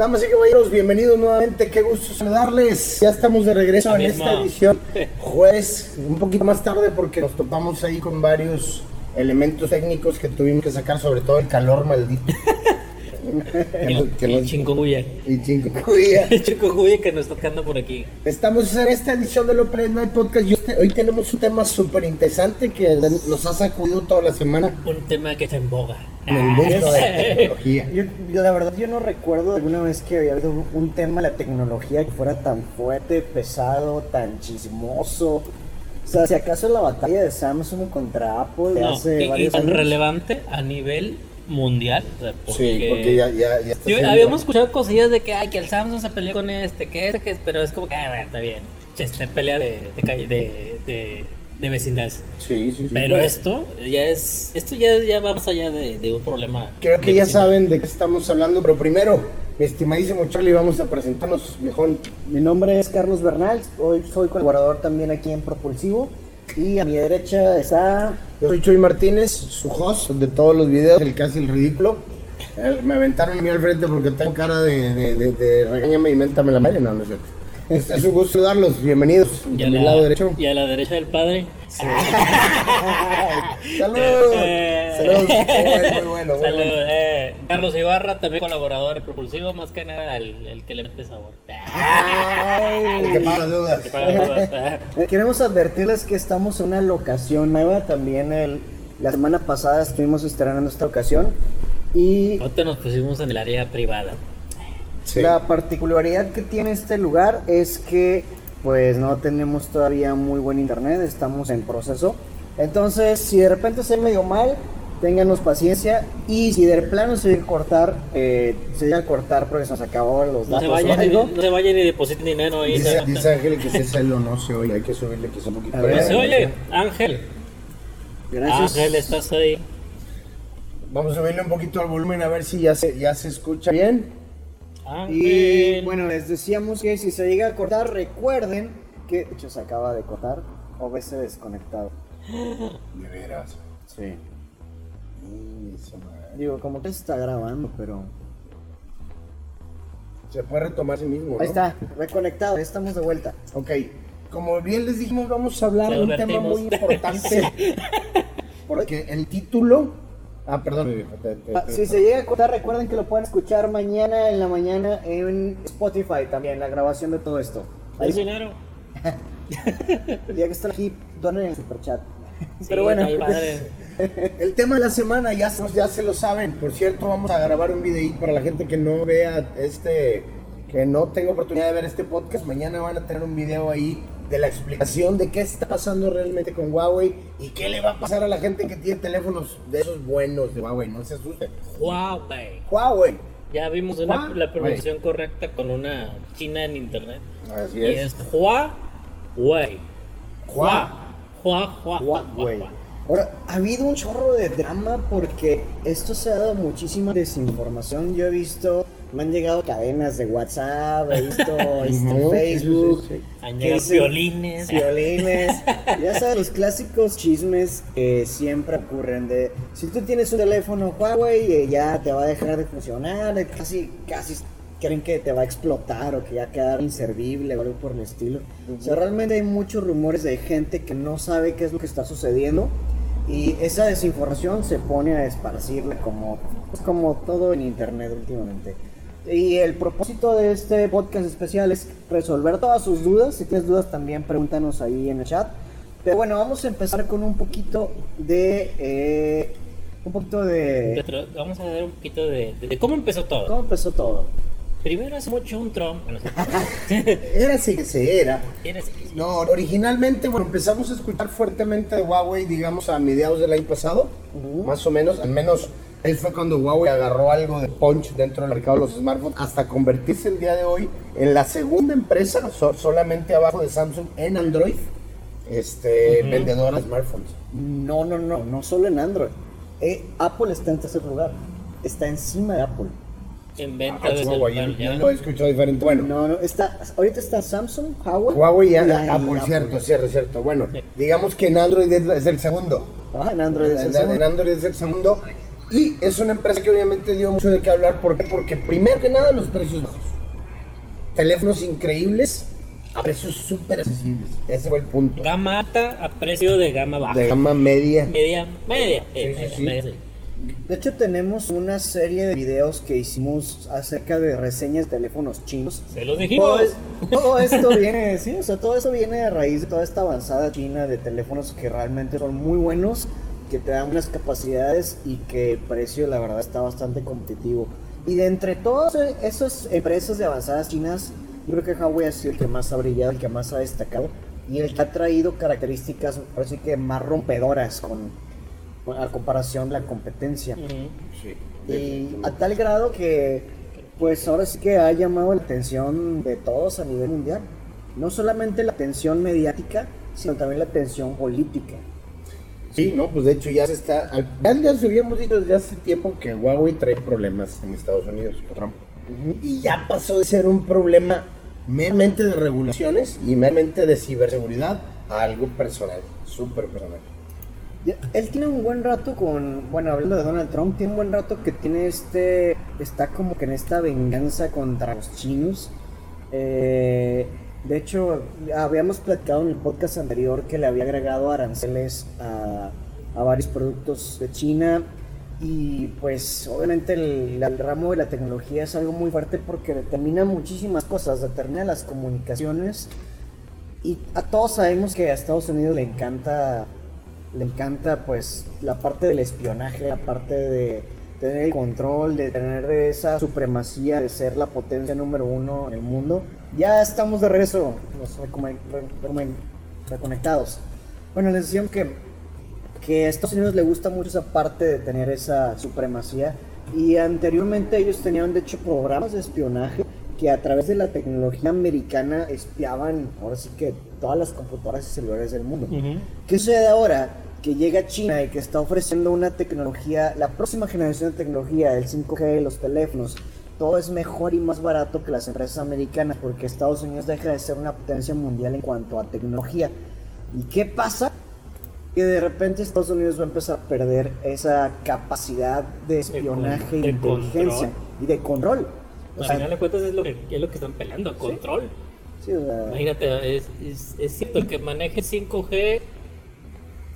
Damas y caballeros, bienvenidos nuevamente. Qué gusto saludarles. Ya estamos de regreso en esta edición. Jueves, un poquito más tarde porque nos topamos ahí con varios elementos técnicos que tuvimos que sacar, sobre todo el calor maldito. que nos- Y nos- chingonguya. y chingonguya. Chingonguya que nos está tocando por aquí. Estamos en esta edición de López Night Podcast y este- hoy tenemos un tema súper interesante que nos ha sacudido toda la semana Un tema que está en boga. en el mundo de la tecnología. Yo, la verdad yo no recuerdo alguna vez que había habido un tema de la tecnología que fuera tan fuerte, pesado, tan chismoso. O sea, si acaso la batalla de Samsung contra Apple No, hace y- y, varios tan años. relevante a nivel mundial. o sea, Sí, porque ya, ya, ya está Yo- siendo- habíamos escuchado cosillas de que, ay, que el Samsung se peleó con este, que este, que pero es como que, ah, está bien. Este, pelea de, de, calle- de, de, de vecindad. Sí, sí, sí. Pero esto ya es, esto ya, ya va más allá de, de un problema. Creo que ya saben de qué estamos hablando, pero primero, mi estimadísimo Charlie, vamos a presentarnos, viejón. Mi nombre es Carlos Bernal, hoy soy colaborador también aquí en Propulsivo. Y a mi derecha está Yo soy Chuy Martínez, su host de todos los videos, el casi el ridículo. Eh, Me aventaron a mí al frente porque tengo cara de, de, de, de y méntame la madre, no, no. Es, es un gusto saludarlos, bienvenidos. Y a, la, lado derecho. y a la derecha del padre. ¡Salud! Eh. ¡Salud! Muy bueno, muy bueno. muy Salud, bueno. eh, Carlos Ibarra, también colaborador de Propulsivo, más que nada el, el que le mete sabor. El que paga las deudas. Que paga dudas. Eh, Queremos advertirles que estamos en una locación nueva. También el, la semana pasada estuvimos estrenando esta ocasión. Y Ahorita nos pusimos en el área privada. Sí. la particularidad que tiene este lugar es que pues no tenemos todavía muy buen internet, estamos en proceso. Entonces, si de repente se ve medio mal, ténganos paciencia. Y si de plano se llega a cortar, eh, se llega a cortar porque se nos acabó los No se datos o vayan, no se vayan y depositen dinero ahí. Dice, Ángel que ese celo no se oye, hay que subirle quizá un poquito. Ver. Pero se oye, Ángel. Gracias. Ángel, estás ahí. Vamos a subirle un poquito al volumen a ver si ya se, ya se escucha bien. Y bueno, les decíamos que si se llega a cortar, recuerden que de hecho se acaba de cortar o verse desconectado. De veras. Sí. Digo, como que se está grabando, pero. Se puede retomar sí mismo. ¿no? Ahí está, reconectado, ya estamos de vuelta. Ok, como bien les dijimos, vamos a hablar de un tema muy importante. Porque el título. Ah, perdón. te- te- Ah, te- si se llega a cortar, recuerden que lo pueden escuchar mañana en la mañana en Spotify también, la grabación de todo esto. ¿Hay dinero? Ya que están aquí, donen en el superchat. Sí, Pero bueno, ahí. El tema de la semana ya, se- ya se lo saben. Por cierto, vamos a grabar un videíto para la gente que no vea este, que no tenga oportunidad de ver este podcast. Mañana van a tener un video ahí de la explicación de qué está pasando realmente con Huawei y qué le va a pasar a la gente que tiene teléfonos de esos buenos de Huawei. No se asusten. Huawei. Huawei. Ya vimos una- Huawei. la pronunciación correcta con una china en internet. Así Y es Huawei. Hua. Hua, hua, hua, Huawei. hua. Ahora, ha habido un chorro de drama porque esto se ha dado muchísima desinformación. Yo he visto, me han llegado cadenas de WhatsApp, he visto este, Facebook, sí, sí, sí. Han llegado violines. violines. ya sabes, los clásicos chismes que siempre ocurren de si tú tienes un teléfono Huawei eh, ya te va a dejar de funcionar, eh, casi, casi creen que te va a explotar o que ya quedar inservible o algo por el estilo. O sea, realmente hay muchos rumores de gente que no sabe qué es lo que está sucediendo y esa desinformación se pone a esparcirle como, pues, como todo en internet últimamente. Y el propósito de este podcast especial es resolver todas sus dudas. Si tienes dudas también pregúntanos ahí en el chat. Pero bueno, vamos a empezar con un poquito de... eh, un poquito de... Vamos a dar un poquito de, de- de cómo empezó todo. ¿Cómo empezó todo? Primero hace mucho un Trump. Era así que se era. Tienes- No, originalmente, bueno, empezamos a escuchar fuertemente de Huawei, digamos, a mediados del año pasado, más o menos, al menos ahí fue cuando Huawei agarró algo de punch dentro del mercado de los smartphones, hasta convertirse el día de hoy en la segunda empresa, so- solamente abajo de Samsung, en Android, este, vendedora de smartphones. No, no, no, no solo en Android. Eh, Apple está en tercer lugar. Está encima de Apple. En venta Ah, de yo- ya. lo he escuchado diferente. Bueno, No, no, está, ahorita está Samsung, Huawei. Huawei y y Apple, cierto, cierto, cierto. Bueno, digamos que en Android es, es el segundo. Ah, en Android es el segundo. en Android es el segundo. Y es una empresa que obviamente dio mucho de qué hablar. ¿Por qué? Porque primero que nada los precios bajos. Teléfonos increíbles a precios súper accesibles. Ese fue el punto. Gama alta a precio de gama baja. De gama media. Media, media. eh, Sí, sí, sí. media, sí. De hecho, tenemos una serie de videos que hicimos acerca de reseñas de teléfonos chinos. Se los dijimos. Todo, todo esto viene, sí, o sea, todo eso viene a raíz de toda esta avanzada china de teléfonos que realmente son muy buenos, que te dan unas capacidades y que el precio, la verdad, está bastante competitivo. Y de entre todas eh, esas empresas de avanzadas chinas, yo creo que Huawei ha sido el que más ha brillado, el que más ha destacado y el que ha traído características, así que más rompedoras con, con- a comparación de la competencia. Sí. Y a tal grado que, pues ahora sí que ha llamado la atención de todos a nivel mundial. No solamente la atención mediática, sino también la atención política. Sí, no, pues de hecho ya se está. al- Ya, ya se habíamos dicho desde hace tiempo que Huawei trae problemas en Estados Unidos con Trump. Y ya pasó de ser un problema meramente de regulaciones y meramente de ciberseguridad a algo personal, súper personal. Ya- Él tiene un buen rato con, bueno, hablando de Donald Trump, tiene un buen rato que tiene este, está como que en esta venganza contra los chinos. Eh, de hecho, habíamos platicado en el podcast anterior que le había agregado aranceles a, a varios productos de China y pues obviamente el, ramo de la tecnología es algo muy fuerte porque determina muchísimas cosas, determina las comunicaciones y a todos sabemos que a Estados Unidos le encanta, le encanta pues la parte del espionaje, la parte de tener el control, de tener esa supremacía, de ser la potencia número uno en el mundo. Ya estamos de regreso, recome- reconectados. Bueno, les decíamos que, que a Estados Unidos le gusta mucho esa parte de tener esa supremacía y anteriormente ellos tenían de hecho programas de espionaje que a través de la tecnología americana espiaban ahora sí que todas las computadoras y celulares del mundo. Ujú. ¿Qué sucede ahora? Que llega China y que está ofreciendo una tecnología, la próxima generación de tecnología, el 5G, los teléfonos, todo es mejor y más barato que las empresas americanas porque Estados Unidos deja de ser una potencia mundial en cuanto a tecnología. ¿Y qué pasa? Que de repente Estados Unidos va a empezar a perder esa capacidad de espionaje con- y de inteligencia control. y de control. O Al sea, final de cuentas es lo que, es lo que están peleando, control. sí, o sea, Imagínate, es, es, es cierto, el que maneje 5G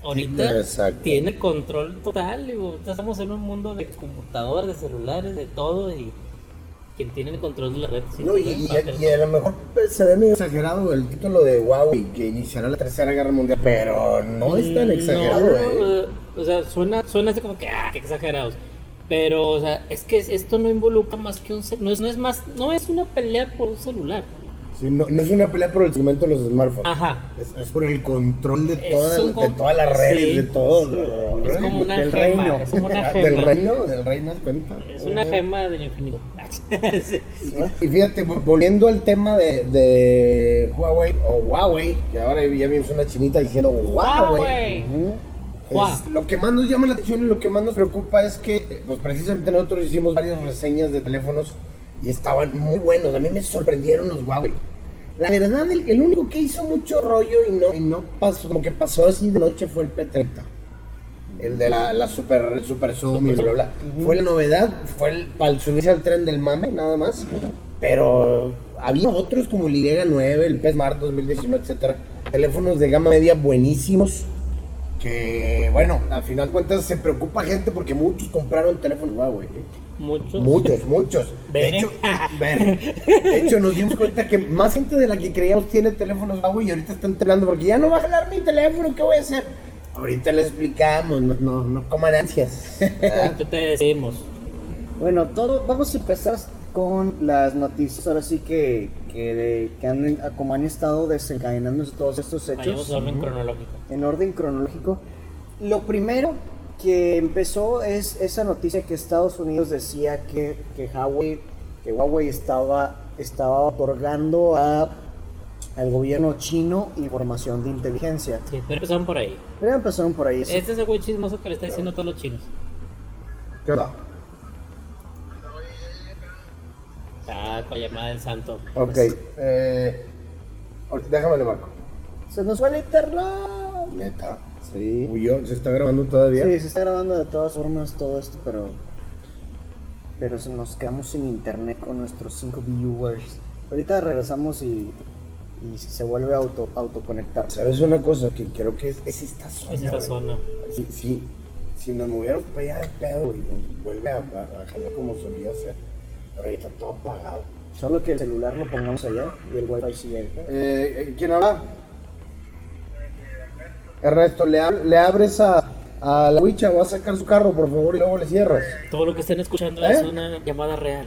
ahorita Exacto. tiene control total. digo, estamos en un mundo de computadoras, de celulares, de todo y quien tiene el control de la red. No, y, y- y a lo mejor pues, se ve medio exagerado el título de Huawei que iniciará la tercera guerra mundial, pero no es tan exagerado, No, ¿eh? O sea, suena, suena así como que, ah, qué exagerados. Pero, o sea, es que esto no involucra más que un no es, no es más, no es una pelea por un celular. Sí, no, no es una pelea por el segmento de los smartphones. Ajá. Es, es por el control de, un de con- todas las redes, sí, de todo. Es como una Del gema, reino. es como una Del reino, del reino, ¿das cuenta? Es una gema del infinito. Sí. Y fíjate, vo- volviendo al tema de, de Huawei o Huawei, que ahora ya vimos una chinita diciendo Huawei. Huawei. lo que más nos llama la atención y lo que más nos preocupa es que, pues precisamente nosotros hicimos varias reseñas de teléfonos y estaban muy buenos. A mí me sorprendieron los Huawei. La verdad, el, el único que hizo mucho rollo y no, y no pasó, como que pasó así de noche fue el P30. El de la, la super, super zoom y bla, bla, bla. Fue la novedad, fue el, para subirse al tren del mame, nada más. Pero había otros como el Y9, el P Smart 2019, etcétera. Teléfonos de gama media buenísimos que bueno, al final cuentas se preocupa gente porque muchos compraron teléfonos Huawei. ¿eh? Muchos. Muchos, muchos. De hecho, de hecho, nos dimos cuenta que más gente de la que creíamos tiene teléfonos Huawei y ahorita están enterando porque ya no va a jalar mi teléfono, ¿qué voy a hacer? Ahorita les explicamos, no, no, no coman ansias. ¿Qué te decimos? Bueno, todo, vamos a empezar con las noticias, ahora sí que, que, de- que han, como han estado desencadenando todos estos hechos a orden cronológico. en orden cronológico. Lo primero que empezó es esa noticia que Estados Unidos decía que, que Huawei, que Huawei estaba, estaba otorgando a, al gobierno chino información de inteligencia. Sí, pero empezaron por ahí. Pero empezaron por ahí. sí. Este es el güey chismoso que le está diciendo a todos los chinos. ¿Qué onda? Ah, con la llamada del santo. Ok, eh, déjame le marco. Se nos fue el internet. Neta. Se Sí. Huyó, ¿se está grabando todavía? Sí, se está grabando de todas formas todo esto, pero. Pero se- nos quedamos sin internet con nuestros 5 viewers. Ahorita regresamos y. Y se vuelve a auto, autoconectar. ¿Sabes una cosa? Que creo que es, es esta zona. Es esta güey. zona. Sí, sí. Si nos movieron para allá de pedo, güey, vuelve a, jalar como solía ser. Pero ahí está todo apagado. Solo que el celular lo pongamos allá y el wifi sigue. Eh, eh, ¿Quién habla? Ernesto, le, ab- le abres a, a la huicha, va a sacar su carro, por favor, y luego le cierras. Todo lo que están escuchando ¿Eh? es una llamada real.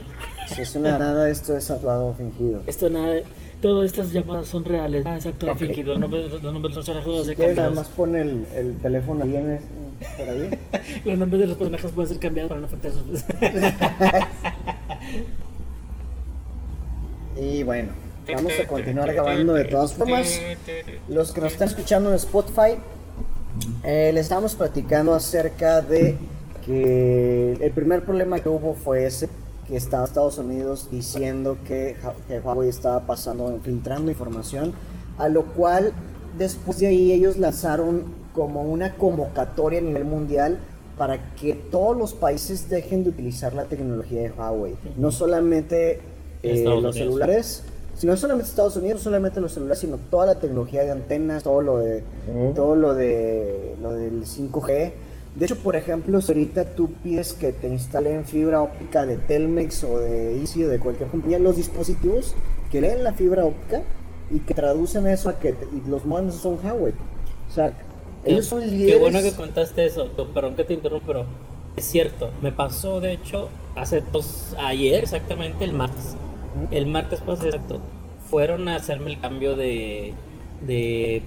Si es una nada, esto es actuado fingido. Esto nada, todas estas llamadas son reales. Ah, exacto, fingido. Los nombres, los nombres de los personajes Si se quieres, cambiados. además pone el, el teléfono ahí en es- por ahí. Los nombres de los personajes pueden ser cambiados para no afectar sus. Y bueno, vamos a continuar grabando de todas formas. Los que nos están escuchando en Spotify, eh, les estamos platicando acerca de que el primer problema que hubo fue ese, que estaba Estados Unidos diciendo que, que Huawei estaba pasando, filtrando información, a lo cual después de ahí ellos lanzaron como una convocatoria a nivel mundial para que todos los países dejen de utilizar la tecnología de Huawei. No solamente eh, los celulares, sino no solamente Estados Unidos, no solamente los celulares, sino toda la tecnología de antenas, todo lo de todo lo de lo del 5G. De hecho, por ejemplo, si ahorita tú pides que te instalen fibra óptica de Telmex o de Easy o de cualquier compañía, los dispositivos que leen la fibra óptica y que traducen eso a que te- y los mandos son Huawei. O sea, ellos son líderes. Qué bueno que contaste eso. Perdón que te interrumpo, pero es cierto. Me pasó, de hecho, hace dos, ayer exactamente, el martes. El martes pasado. Fueron a hacerme el cambio de,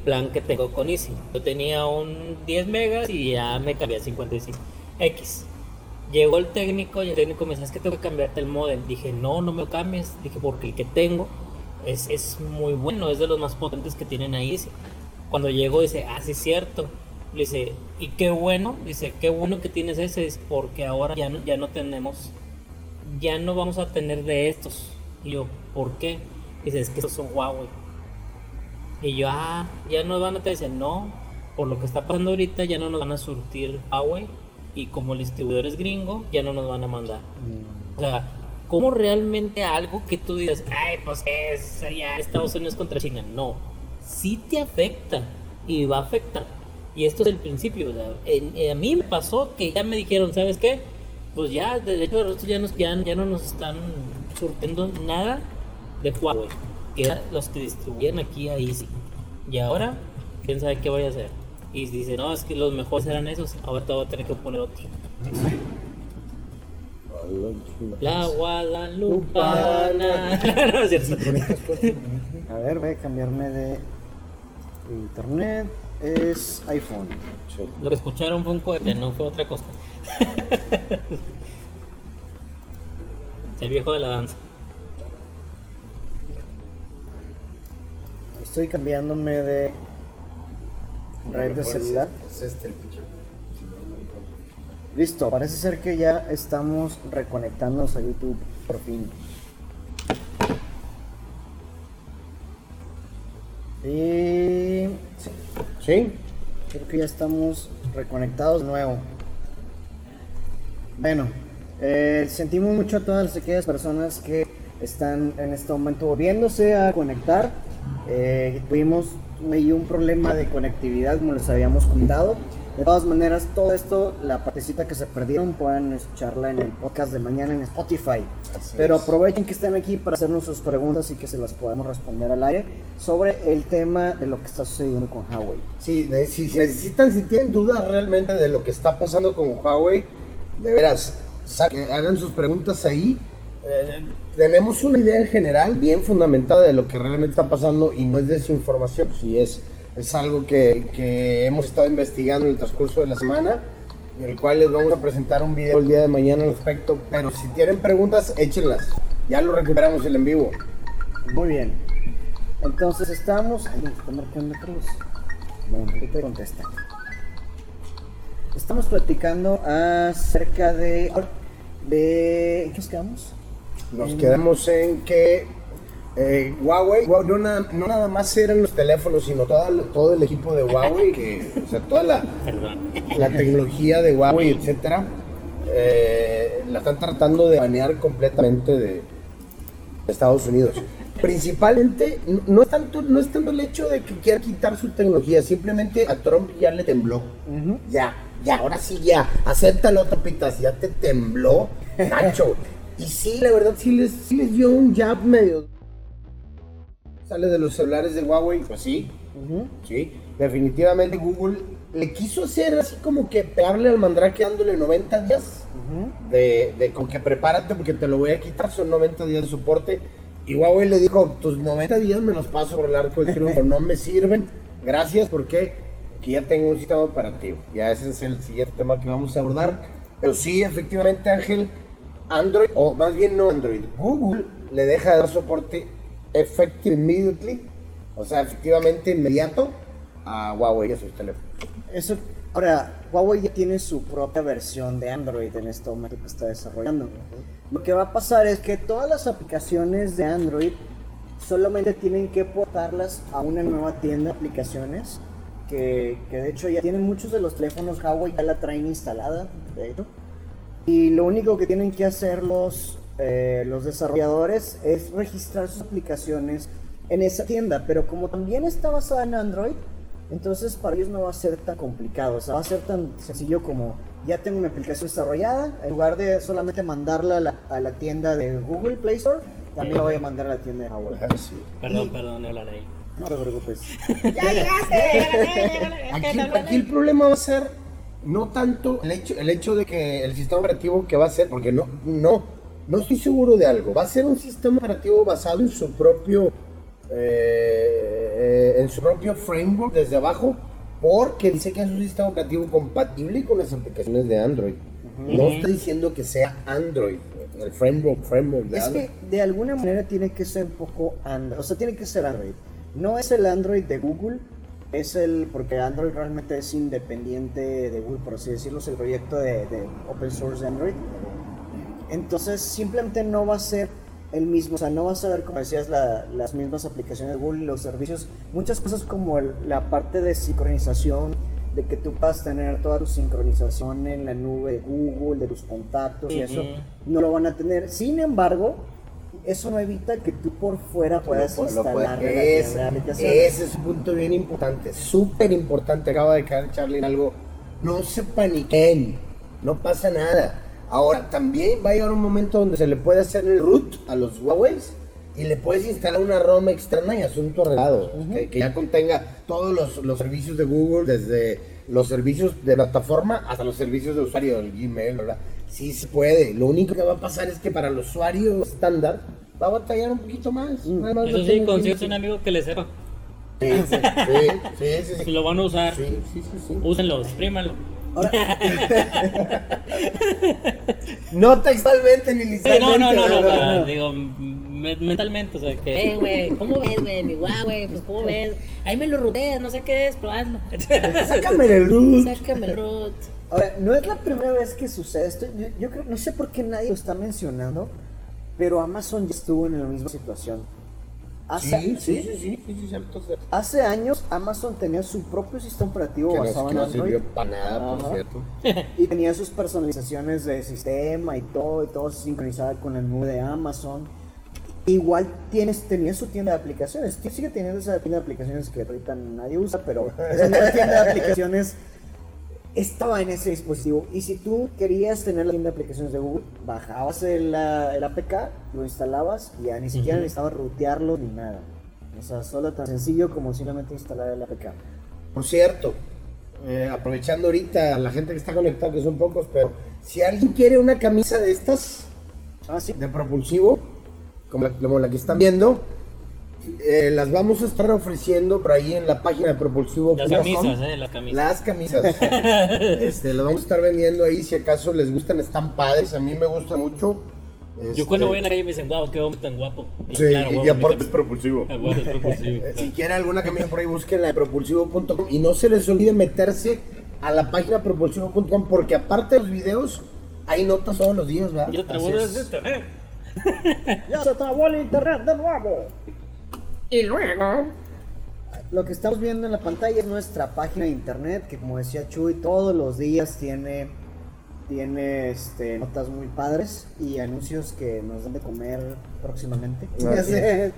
plan que tengo con Easy. Yo tenía un 10 megas y ya me cambié a 55. X. Llegó el técnico y el técnico me dice, es que tengo que cambiarte el modem. Dije, no, no me lo cambies. Dije, porque el que tengo es, es muy bueno, es de los más potentes que tienen ahí. Cuando llegó dice, ah, sí es cierto. Le dice, y qué bueno, dice, qué bueno que tienes ese, porque ahora ya no, ya no tenemos, ya no vamos a tener de estos. Y yo, ¿por qué? Dice, es que estos son Huawei. Y yo, ah, ya no van a te dice, no, por lo que está pasando ahorita ya no nos van a surtir Huawei y como el distribuidor es gringo, ya no nos van a mandar. O sea, ¿cómo realmente algo que tú digas, ay, pues es ya Estados Unidos contra China? No, sí te afecta y va a afectar. Y esto es el principio. o sea, en- en- a mí me pasó que ya me dijeron, ¿sabes qué? Pues ya, de hecho, ya, nos, ya, ya no nos están surtiendo nada de Huawei, que eran los que distribuían aquí a Easy. Y ahora, quién sabe qué voy a hacer. Y dice, no, es que los mejores eran esos, ahora te voy a tener que poner otro. La Guadalupana. no. A ver, voy a cambiarme de internet. Es iPhone. Lo que escucharon fue un cohete, no fue otra cosa. El viejo de la danza. Estoy cambiándome de red de celular. Es este el. Listo, parece ser que ya estamos reconectándonos a YouTube por fin. Y ¿Sí? creo que ya estamos reconectados de nuevo. Bueno, eh, sentimos mucho a todas aquellas personas que están en este momento volviéndose a conectar. Eh, tuvimos ahí un problema de conectividad, como les habíamos contado. De todas maneras, todo esto, la partecita que se perdieron, pueden escucharla en el podcast de mañana en Spotify. Así Pero aprovechen que estén aquí para hacernos sus preguntas y que se las podamos responder al aire sobre el tema de lo que está sucediendo con Huawei. Sí, de- si necesitan, si tienen dudas realmente de lo que está pasando con Huawei, de veras, saquen- hagan sus preguntas ahí. Eh, tenemos una idea en general bien fundamentada de lo que realmente está pasando y no es desinformación, sí es, es algo que, que hemos estado investigando en el transcurso de la semana, el cual les vamos a presentar un video el día de mañana al respecto, pero si tienen preguntas, échenlas, ya lo recuperamos el en vivo. Muy bien. Entonces estamos. Me está marcando Cruz. Bueno, ahorita contesta. Estamos platicando acerca de. De ¿en ¿Qué nos quedamos? Nos quedamos en que eh, Huawei, Hua- no nada, no nada más eran los teléfonos, sino toda- todo el equipo de Huawei, que, o sea, toda la, la tecnología de Huawei, etcétera, eh, la están tratando de banear completamente de Estados Unidos. Principalmente, no- es, tanto, no es tanto el hecho de que quiera quitar su tecnología, simplemente a Trump ya le tembló. Ya, ya, ahora sí ya, acéptalo, Topitas, ya te tembló, Nacho. y sí, la verdad, sí les, sí les dio un jab medio. Sale de los celulares de Huawei, pues sí, Sí, definitivamente Google le quiso hacer así como que pegarle al mandrake dándole 90 días de, de como que prepárate porque te lo voy a quitar, son 90 días de soporte. Y Huawei le dijo, tus 90 días me los paso por el arco del triunfo, no me sirven, gracias porque aquí ya tengo un sistema operativo. Ya ese es el siguiente tema que vamos a abordar. Pero sí, efectivamente Ángel, Android, o más bien no Android, Google le deja de dar soporte effective immediately o sea, efectivamente inmediato a Huawei a sus teléfonos. Eso, ahora, Huawei ya tiene su propia versión de Android en este momento que está desarrollando. Lo que va a pasar es que todas las aplicaciones de Android solamente tienen que portarlas a una nueva tienda de aplicaciones. Que, que de hecho ya tienen muchos de los teléfonos Huawei, ya la traen instalada, de hecho. Y lo único que tienen que hacer los, eh, los desarrolladores es registrar sus aplicaciones en esa tienda. Pero como también está basada en Android, entonces para ellos no va a ser tan complicado. O sea, va a ser tan sencillo como ya tengo mi aplicación desarrollada. En lugar de solamente mandarla a la, a la tienda de Google Play Store, también la voy a mandar a la tienda de Huawei. Perdón, perdón, no hablaré. No te preocupes. Aquí, aquí el problema va a ser no tanto el hecho, el hecho de que el sistema operativo que va a ser, porque no, no, no estoy seguro de algo, va a ser un sistema operativo basado en su propio, eh, eh, en su propio framework desde abajo, porque dice que es un sistema operativo compatible con las aplicaciones de Android. No está diciendo que sea Android, el framework, framework de Es Android. que de alguna manera tiene que ser un poco Android, o sea, tiene que ser Android. No es el Android de Google, es el, porque Android realmente es independiente de Google, por así decirlo, es el proyecto de, de open source de Android. Entonces simplemente no va a ser el mismo, o sea, no vas a ver, como decías, la- las mismas aplicaciones de Google, los servicios, muchas cosas como el- la parte de sincronización, de que tú puedas tener toda tu sincronización en la nube de Google, de tus contactos y eso, no lo van a tener. Sin embargo, eso no evita que tú por fuera puedas puede- instalar la ese, es un punto bien importante, súper importante. Acaba de caer Charlie en algo. No se paniquen, no pasa nada. Ahora, también va a llegar un momento donde se le puede hacer el root a los Huawei y le puedes instalar una ROM externa y asunto arreglado. que, que ya contenga todos los, los servicios de Google, desde los servicios de plataforma hasta los servicios de usuario, el Gmail, ¿verdad? Sí se puede. Lo único que va a pasar es que para el usuario estándar va a batallar un poquito más. Va Eso a sí, consigues un amigo que le sepa. Sí, sí, sí, sí, sí, Si lo van a usar, Sí, sí, sí, sí. úsenlo, exprímanlo. No textualmente ni literalmente. no, no, no, no, digo, me- mentalmente, o sea, que, eh, güey, ¿cómo ves, güey? Mi Huawei, pues, ¿cómo ves? Ahí me lo ruteas, no sé qué es, pero hazlo. Sácame el root. Sácame el root. Ahora, no es la primera vez que sucede esto. Yo, yo creo, no sé por qué nadie lo está mencionando, pero Amazon ya estuvo en la misma situación. Hace, Sí, sí, sí, sí, sí, sí, cierto, cierto. hace años Amazon tenía su propio sistema operativo Que no, basado que en no Android sirvió para nada, por cierto. y tenía sus personalizaciones de sistema y todo, y todo se sincronizaba con la nube de Amazon. Igual tienes, tenía su tienda de aplicaciones, sigue teniendo esa tienda de aplicaciones que ahorita nadie usa, pero esa tienda de aplicaciones estaba en ese dispositivo. Y si tú querías tener la tienda de aplicaciones de Google, bajabas el, el APK, lo instalabas y ya ni siquiera necesitabas rutearlo ni nada. O sea, solo tan sencillo como simplemente instalar el APK. Por cierto, eh, aprovechando ahorita a la gente que está conectada, que son pocos, pero si alguien quiere una camisa de estas, Ah, sí. de propulsivo, como la, como la que están viendo, eh, las vamos a estar ofreciendo por ahí en la página de propulsivo. Las camisas, eh, las camisas. Las camisas. este, las vamos a estar vendiendo ahí si acaso les gustan, están padres, a mí me gusta mucho. Yo cuando Este, voy en la calle me dicen, wow, qué hombre tan guapo. Sí, claro, y aparte es propulsivo. Ah, bueno, es propulsivo. Eh, Si quieren alguna camisa por ahí, búsquenla de propulsivo.com y no se les olvide meterse a la página propulsivo.com porque aparte de los videos, hay notas todos los días, ¿verdad? Yo te voy decir, eh. Ya se trabó el internet de nuevo. Y luego. Lo que estamos viendo en la pantalla es nuestra página de internet que como decía Chuy todos los días tiene tiene este, notas muy padres y anuncios que nos dan de comer próximamente.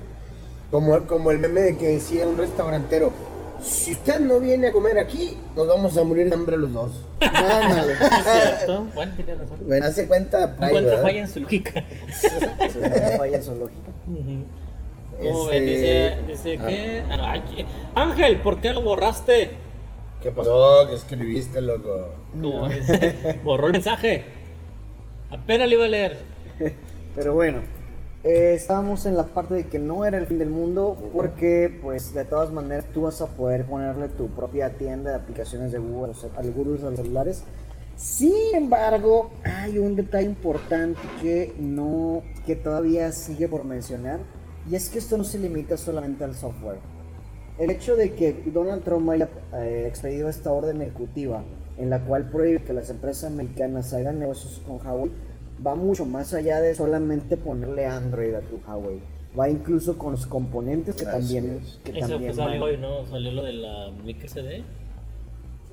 Como, como el meme de que decía un restaurantero, si usted no viene a comer aquí, nos vamos a morir de hambre los dos. Es cierto. Bueno, tiene razón. Bueno, hace cuenta, falla en su lógica. Sí, falla en su lógica. ¿Cómo Este? Dice, dice ah. que. no, ay, Ángel, ¿por qué lo borraste? ¿Qué pasó? ¿Qué escribiste, loco? Dice, borró el mensaje. Apenas le iba a leer. Pero bueno, eh, estábamos en la parte de que no era el fin del mundo porque pues de todas maneras tú vas a poder ponerle tu propia tienda de aplicaciones de Google o sea, al Google a los celulares. Sin embargo, hay un detalle importante que no que todavía sigue por mencionar y es que esto no se limita solamente al software. El hecho de que Donald Trump haya eh, expedido esta orden ejecutiva en la cual prohíbe que las empresas americanas hagan negocios con Huawei va mucho más allá de solamente ponerle Android a tu Huawei. Va incluso con los componentes que Así también, es. que Eso también que salió hoy, ¿no? Salió lo de la micro CD.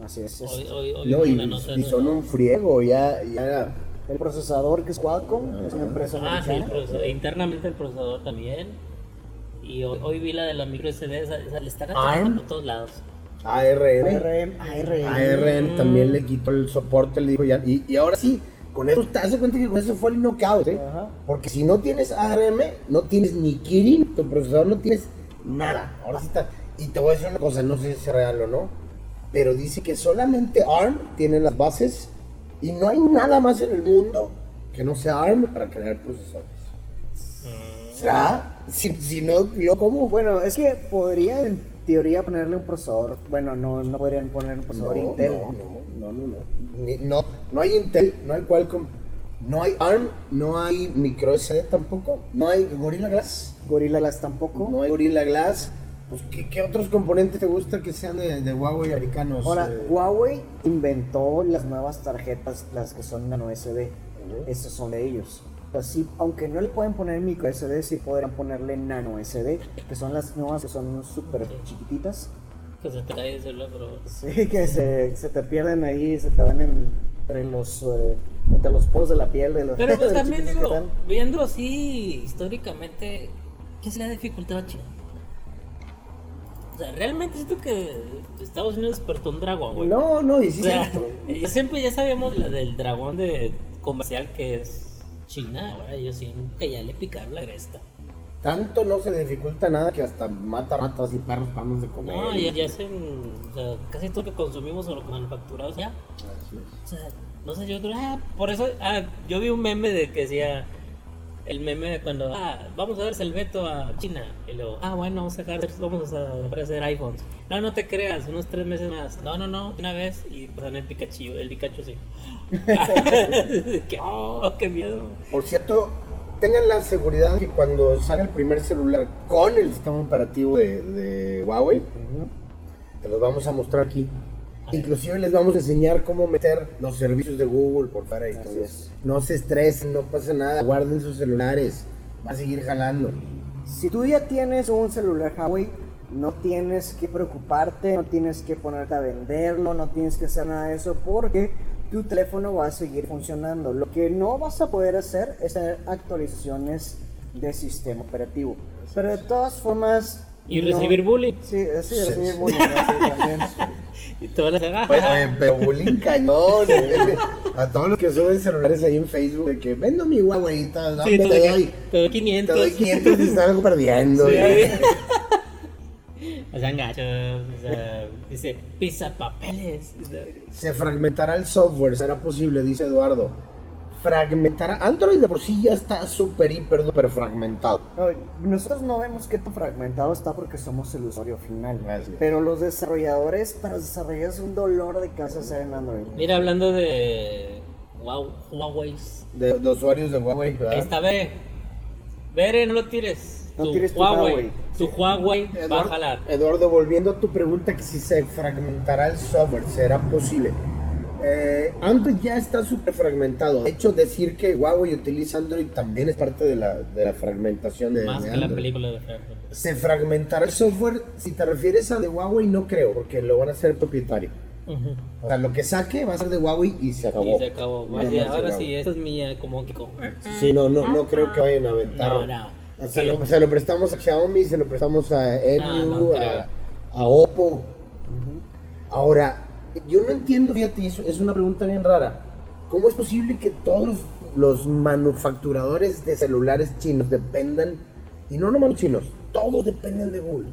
Así es. es- Hoy, hoy, hoy No, y, y son un friego, ya, ya. El procesador que es Qualcomm es una empresa Ah, sí, el procesador. internamente el procesador también. Y hoy, hoy vi la de la micro SD, esa, esa le están ARM. atacando por todos lados. ARM. ARM, ARM. ARM también le quitó el soporte, le dijo ya. Y, y ahora sí, con eso te das cuenta que con eso fue el knockout, ¿eh? Ajá. Porque si no tienes ARM, no tienes ni Kirin, tu procesador no tienes nada. Ahora sí está. Y te voy a decir una cosa, no sé si es real o no, pero dice que solamente ARM tiene las bases y no hay nada más en el mundo que no sea ARM para crear procesadores. ¿Será? Si, si no, yo como. Bueno, es que podría en teoría ponerle un procesador. Bueno, no, no podrían poner un procesador No, Intel. no, no, no, no, no. Ni- no, no hay Intel, no hay Qualcomm, no hay ARM, no hay micro SD tampoco, no hay Gorilla Glass, Gorilla Glass tampoco. no hay Gorilla Glass. Pues, ¿qué, qué otros componentes te gusta que sean de, de Huawei americanos? Ahora, Eh, Huawei inventó las nuevas tarjetas, las que son nano SD. Esas son de ellos. Así, aunque no le pueden poner micro SD, sí podrían ponerle nano SD, que son las nuevas que son súper chiquititas. Que se el celular, pero. Sí, que se, se te pierden ahí, se te van en- entre los eh, entre los poros de la piel de los Pero pues también digo, viendo así históricamente, ¿qué se le ha dificultado a China? Sea, realmente siento que Estados Unidos despertó un dragón, güey. No, no, y sí O sea, cierto. yo siempre ya sabíamos la del dragón de comercial que es China, ahora yo siento que ya le picaron la cresta. Tanto no se le dificulta nada que hasta mata ratas y perros para de comer. No, ya, ya hacen, o sea, casi todo lo que consumimos o lo que manufacturamos ya. Así es. O sea, no sé, yo, ah, por eso, ah, yo vi un meme de que decía, el meme de cuando, ah, vamos a darse el veto a China. Y luego, ah, bueno, vamos a sacar, vamos a ofrecer iPhones. No, no te creas, unos tres meses más. No, no, no, una vez. Y pues el Pikachu, el Pikachu sí. que, oh, qué miedo. Por cierto, tengan la seguridad que cuando salga el primer celular con el sistema operativo de, de Huawei, te los vamos a mostrar aquí. Inclusive les vamos a enseñar cómo meter los servicios de Google por fuera eso. No se estresen, no pasa nada, guarden sus celulares, va a seguir jalando. Si tú ya tienes un celular Huawei, no tienes que preocuparte, no tienes que ponerte a venderlo, no tienes que hacer nada de eso porque tu teléfono va a seguir funcionando. Lo que no vas a poder hacer es tener actualizaciones de sistema operativo. Pero de todas formas... Y no- recibir bullying. Sí, sí, recibir bullying. sí, también. Y te van a hacer, ah, Oye, pero bullying cañón. eh. A todos los que suben celulares ahí en Facebook, de que vendo mi tal, no, sí, te, te doy, te doy te 500. doy 500 y salgo perdiendo. Sí. eh. O sea, gachos, o sea, dice, pisa papeles. Se fragmentará el software, será posible, dice Eduardo. Fragmentará. Android de por sí ya está súper, hiper, duper fragmentado. No, Nosotros no vemos qué tan fragmentado está porque somos el usuario final. Pero los desarrolladores, para los desarrolladores es un dolor de cabeza hacer en Android. Mira, hablando de wow, Huawei. De, de usuarios de Huawei, está, ve. Vere, no lo tires. No tu tires tu Huawei. Huawei. Tu Huawei va a Eduardo, jalar. Eduardo, volviendo a tu pregunta, que si se fragmentará el software, ¿será posible? Eh, Android ya está súper fragmentado. De hecho, decir que Huawei utiliza Android también es parte de la, de la fragmentación de, Más de que la Android. película de Frankfurt. Se fragmentará el software. Si te refieres a de Huawei, no creo, porque lo van a hacer propietario. Ujú. O sea, lo que saque va a ser de Huawei y se acabó. Y se acabó. No, Así, ahora sí, esta es mía, como que. Sí, no, no, no creo que vayan a aventar. No, no. O sea, lo- se lo prestamos a Xiaomi, se lo prestamos a creo. a, a Oppo. Ahora, yo no entiendo, fíjate, es, es una pregunta bien rara. ¿Cómo es posible que todos los, manufacturadores de celulares chinos dependan, y no nomás los chinos, todos dependen de Google?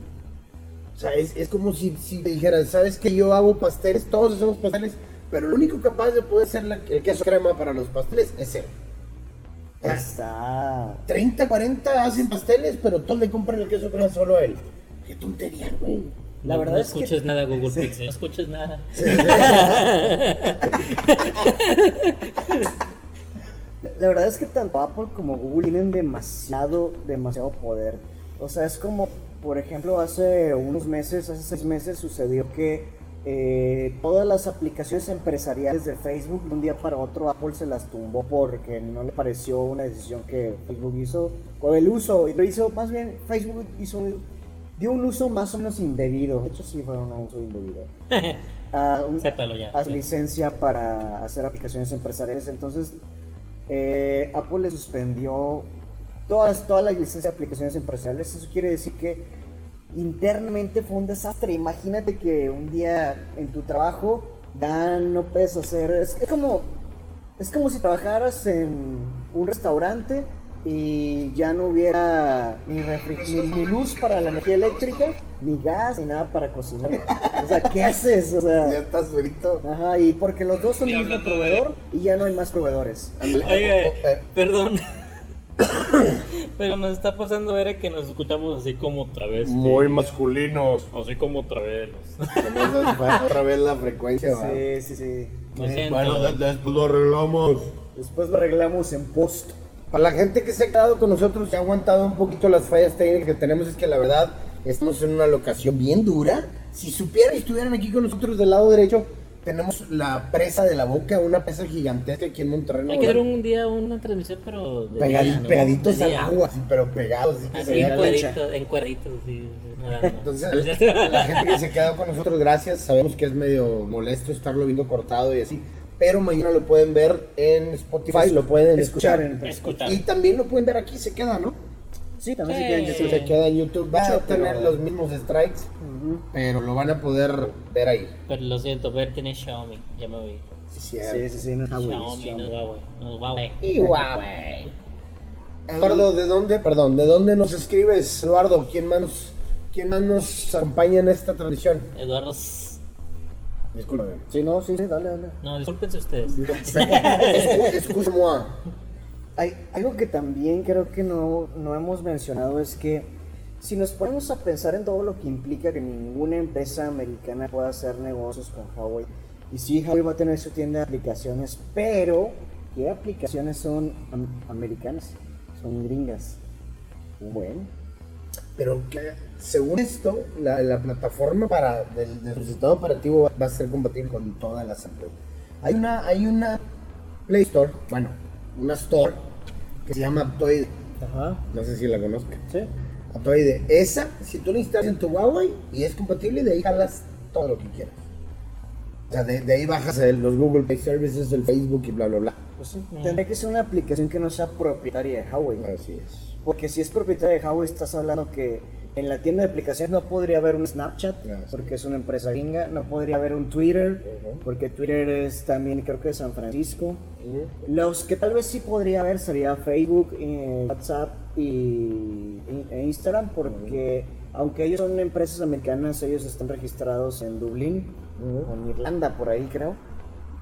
O sea, es, es como si, si te dijeran, ¿sabes que yo hago pasteles? Todos hacemos pasteles, pero el único capaz de poder hacer la- el queso crema para los pasteles es él. Está. 30, 40 hacen pasteles, pero todos le compran el queso crema solo a él. Qué tontería, güey. La No- verdad no es que- escuches nada, Google Pixel. No escuches nada. La verdad es que tanto Apple como Google tienen demasiado, demasiado poder. O sea, es como, por ejemplo, hace unos meses, hace seis meses sucedió que eh, todas las aplicaciones empresariales de Facebook de un día para otro Apple se las tumbó porque no le pareció una decisión que Facebook hizo o el uso, lo hizo, más bien Facebook hizo un- dio un uso más o menos indebido. De hecho, sí fue un uso indebido. a, un- Sépalo ya. a su licencia para hacer aplicaciones empresariales. Entonces, eh, Apple le suspendió todas, todas las licencias de aplicaciones empresariales. Eso quiere decir que internamente fue un desastre. Imagínate que un día en tu trabajo ya no puedes hacer. Es, es como, es como si trabajaras en un restaurante y ya no hubiera ni, refri- ni, ni luz para la energía eléctrica, ni gas, ni nada para cocinar. O sea, ¿qué haces? O sea, Ya estás frito. Ajá, y porque los dos son el mismo proveedor y ya no hay más proveedores. Oye, Eh, perdón. Pero nos está pasando ver que nos escuchamos así como otra vez. Muy masculinos. Así como otra vez. Otra vez la frecuencia, va. Sí, sí, sí. Lo siento. Bueno, de- después lo arreglamos. Después lo arreglamos en post. Para la gente que se ha quedado con nosotros, que ha aguantado un poquito las fallas técnicas que tenemos, es que la verdad estamos en una locación bien dura. Si supieran y estuvieran aquí con nosotros del lado derecho, tenemos la presa de la boca, una presa gigantesca aquí en Monterrey. Hay que hacer un día una transmisión, pero. de Pegadi- día, ¿no? pegaditos De al día. agua, sí, pero pegados. así Así en la- en cuadritos, sí. Entonces, la gente que se quedó con nosotros, gracias. Sabemos que es medio molesto estarlo viendo cortado y así. Pero mañana lo pueden ver en Spotify, lo pueden Escuchar escuchar. en Escuchar. Y también lo pueden ver aquí, se queda, ¿no? Sí, también Sí. se quieren Sí, decir. se queda en YouTube. Va a tener pero- los mismos strikes, pero lo van a poder ver ahí. Pero lo siento, ver tiene Xiaomi. Ya me vi. Sí, Sí, sí, sí, no es Huawei, Xiaomi, no es. Huawei. No es Huawei. Y Huawei. Eduardo, ¿de dónde, perdón, de dónde nos escribes, Eduardo? ¿Quién más quién más nos acompaña en esta transmisión? Eduardo. Disculpe. Sí, no, sí, sí, dale, dale. No, discúlpense ustedes. Excuse-moi. Hay, algo que también creo que no, no hemos mencionado es que si nos ponemos a pensar en todo lo que implica que ninguna empresa americana pueda hacer negocios con Huawei, y sí, Huawei va a tener su tienda de aplicaciones, pero ¿qué aplicaciones son am- americanas? Son gringas. Bueno, Pero que, según esto, la, la plataforma para del, del sistema operativo va, va a ser compatible con todas las Android. Hay una, hay una Play Store, bueno, una Store que se llama Aptoide. ajá, No sé si la conozcan. sí. Aptoide. Esa, si tú la instalas en tu Huawei y es compatible, de ahí jalas todo lo que quieras. O sea, de, de ahí bajas el- los Google Play Services, el Facebook y bla, bla, bla. Pues sí, Tendría que ser una aplicación que no sea propietaria de Huawei. Así es. Porque si es propietaria de Huawei, estás hablando que en la tienda de aplicaciones no podría haber un Snapchat, Ah, sí. porque es una empresa gringa, no podría haber un Twitter, porque Twitter es también creo que de San Francisco. Los que tal vez sí podría haber sería Facebook, eh, WhatsApp y, e Instagram, porque aunque ellos son empresas americanas, ellos están registrados en Dublín o en Irlanda, por ahí creo.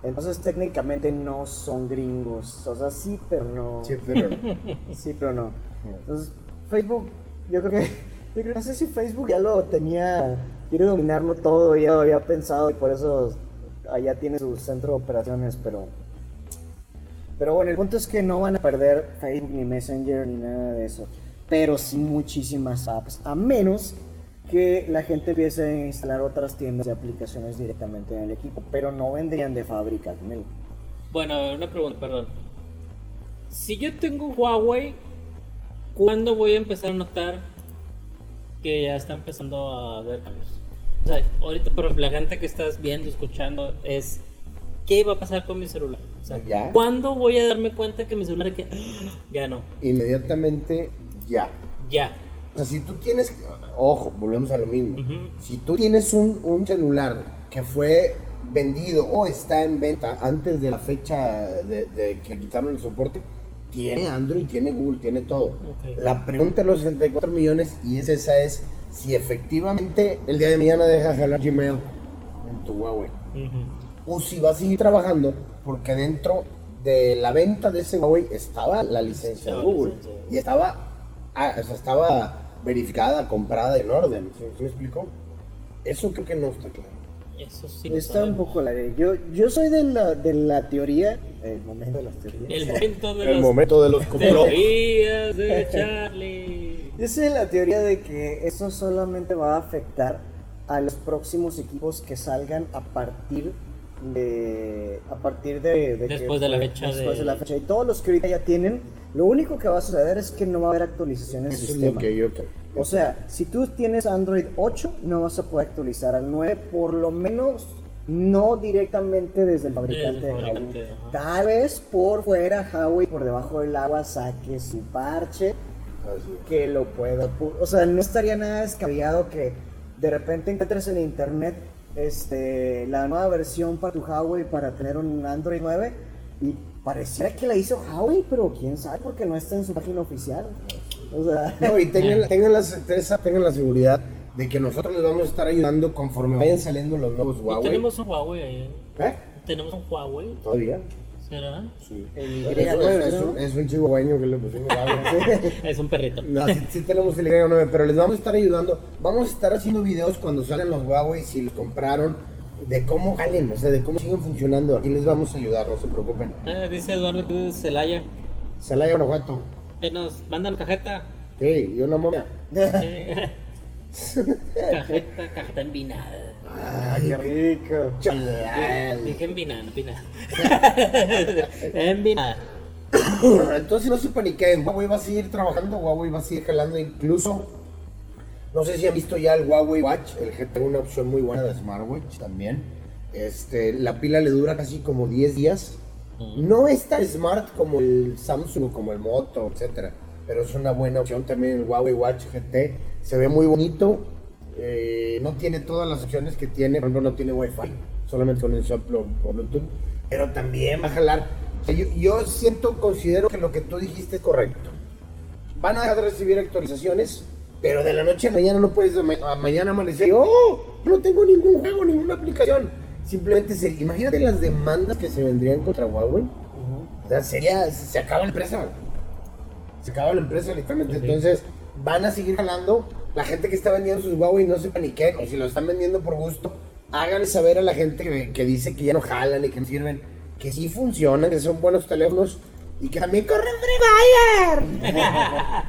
Entonces técnicamente no son gringos, o sea sí, pero no. Sí, pero no. Sí, pero no. Entonces, Facebook, yo creo que. yo no sé si Facebook ya lo tenía. Quiere dominarlo todo, ya lo había pensado y por eso allá tiene su centro de operaciones, pero. Pero bueno, el punto es que no van a perder Facebook ni Messenger ni nada de eso. Pero sí muchísimas apps. A menos que la gente empiece a instalar otras tiendas de aplicaciones directamente en el equipo, pero no vendrían de fábrica. Bueno, una pregunta, perdón. Si yo tengo Huawei, ¿cuándo voy a empezar a notar que ya está empezando a haber cambios? O sea, ahorita, por ejemplo, la gente que estás viendo, escuchando, es ¿qué va a pasar con mi celular? O sea, Ya. ¿cuándo voy a darme cuenta que mi celular que ya no? Inmediatamente ya. Ya. O sea, si tú tienes, ojo, volvemos a lo mismo. Ujú. Si tú tienes un, un celular que fue vendido o está en venta antes de la fecha de, de que quitaron el soporte, tiene Android, tiene Google, tiene todo. La pregunta de los 64 millones, y es esa es, si efectivamente el día de mañana deja de jalar Gmail en tu Huawei. O si va a seguir trabajando, porque dentro de la venta de ese Huawei estaba la licencia de Google. Y estaba, ah, o sea, estaba verificada, comprada en orden. ¿Sí, me explico? Eso creo que no está claro. Eso sí. Está un poco la yo yo soy de la, de la teoría, el momento de las teorías. El momento de El los momento de los complots. teorías de Charlie. De la teoría de que eso solamente va a afectar a los próximos equipos que salgan a partir de a partir de, de que Después de la fecha después de- de la fecha y todos los que ahorita ya tienen lo único que va a suceder es que no va a haber actualizaciones Eso es sistema lo que yo o sea si tú tienes Android 8 no vas a poder actualizar al 9 por lo menos no directamente desde el fabricante Desde el de Huawei tal vez por fuera Huawei por debajo del agua saque su parche Así es. que lo pueda. pu- O sea, no estaría nada descabellado que de repente encuentres en internet este, la nueva versión para tu Huawei para tener un Android 9 y pareciera que la hizo Huawei, pero quién sabe porque no está en su página oficial. O sea, No, y tengan, tengan, la certeza, tengan la seguridad de que nosotros les vamos a estar ayudando conforme vayan saliendo los nuevos ¿Y Huawei. tenemos un Huawei ahí. ¿Eh? Tenemos un Huawei, ¿Todavía? ¿será? Sí. El Es, Y9, es ¿no? un, es un chihuahueño que le pusimos Huawei. Es un perrito. No, sí, sí tenemos el Y9, pero les vamos a estar ayudando. Vamos a estar haciendo videos cuando salgan los Huawei, si los compraron, de cómo jalen, o sea, de cómo siguen funcionando. Aquí les vamos a ayudar, no se preocupen. Ah, dice Eduardo que es Celaya. Celaya, Guanajuato. Que nos mandan cajeta. Sí, y una momia. Cajeta, cajeta envinada. Ay, qué rico. Dije envinada, no envinada. envinada. Entonces no se paniquen, Huawei va a seguir trabajando, Huawei va a seguir jalando incluso. No sé si han visto ya el Huawei Watch, el GT, una opción muy buena de smartwatch también. Este, la pila le dura casi como 10 días. No es tan smart como el Samsung como el Moto, etcétera, pero es una buena opción también el Huawei Watch GT. Se ve muy bonito. eh, no tiene todas las opciones que tiene, por ejemplo, no tiene Wi-Fi, solamente con el soplo por Bluetooth, pero también va a jalar. O Yo, yo siento, considero que lo que tú dijiste es correcto. Van a dejar de recibir actualizaciones, pero de la noche a mañana no puedes a ma- a mañana amanecer. ¡Oh! No tengo ningún juego, ninguna aplicación. Simplemente, se, imagínate las demandas que se vendrían contra Huawei. O sea, sería, se acaba la empresa. Se acaba la empresa literalmente. Entonces, van a seguir jalando. La gente que está vendiendo sus Huawei no se paniquen. O si lo están vendiendo por gusto, háganle saber a la gente que, que dice que ya no jalan y que no sirven. Que sí funcionan, que son buenos teléfonos y que también corren Free Fire.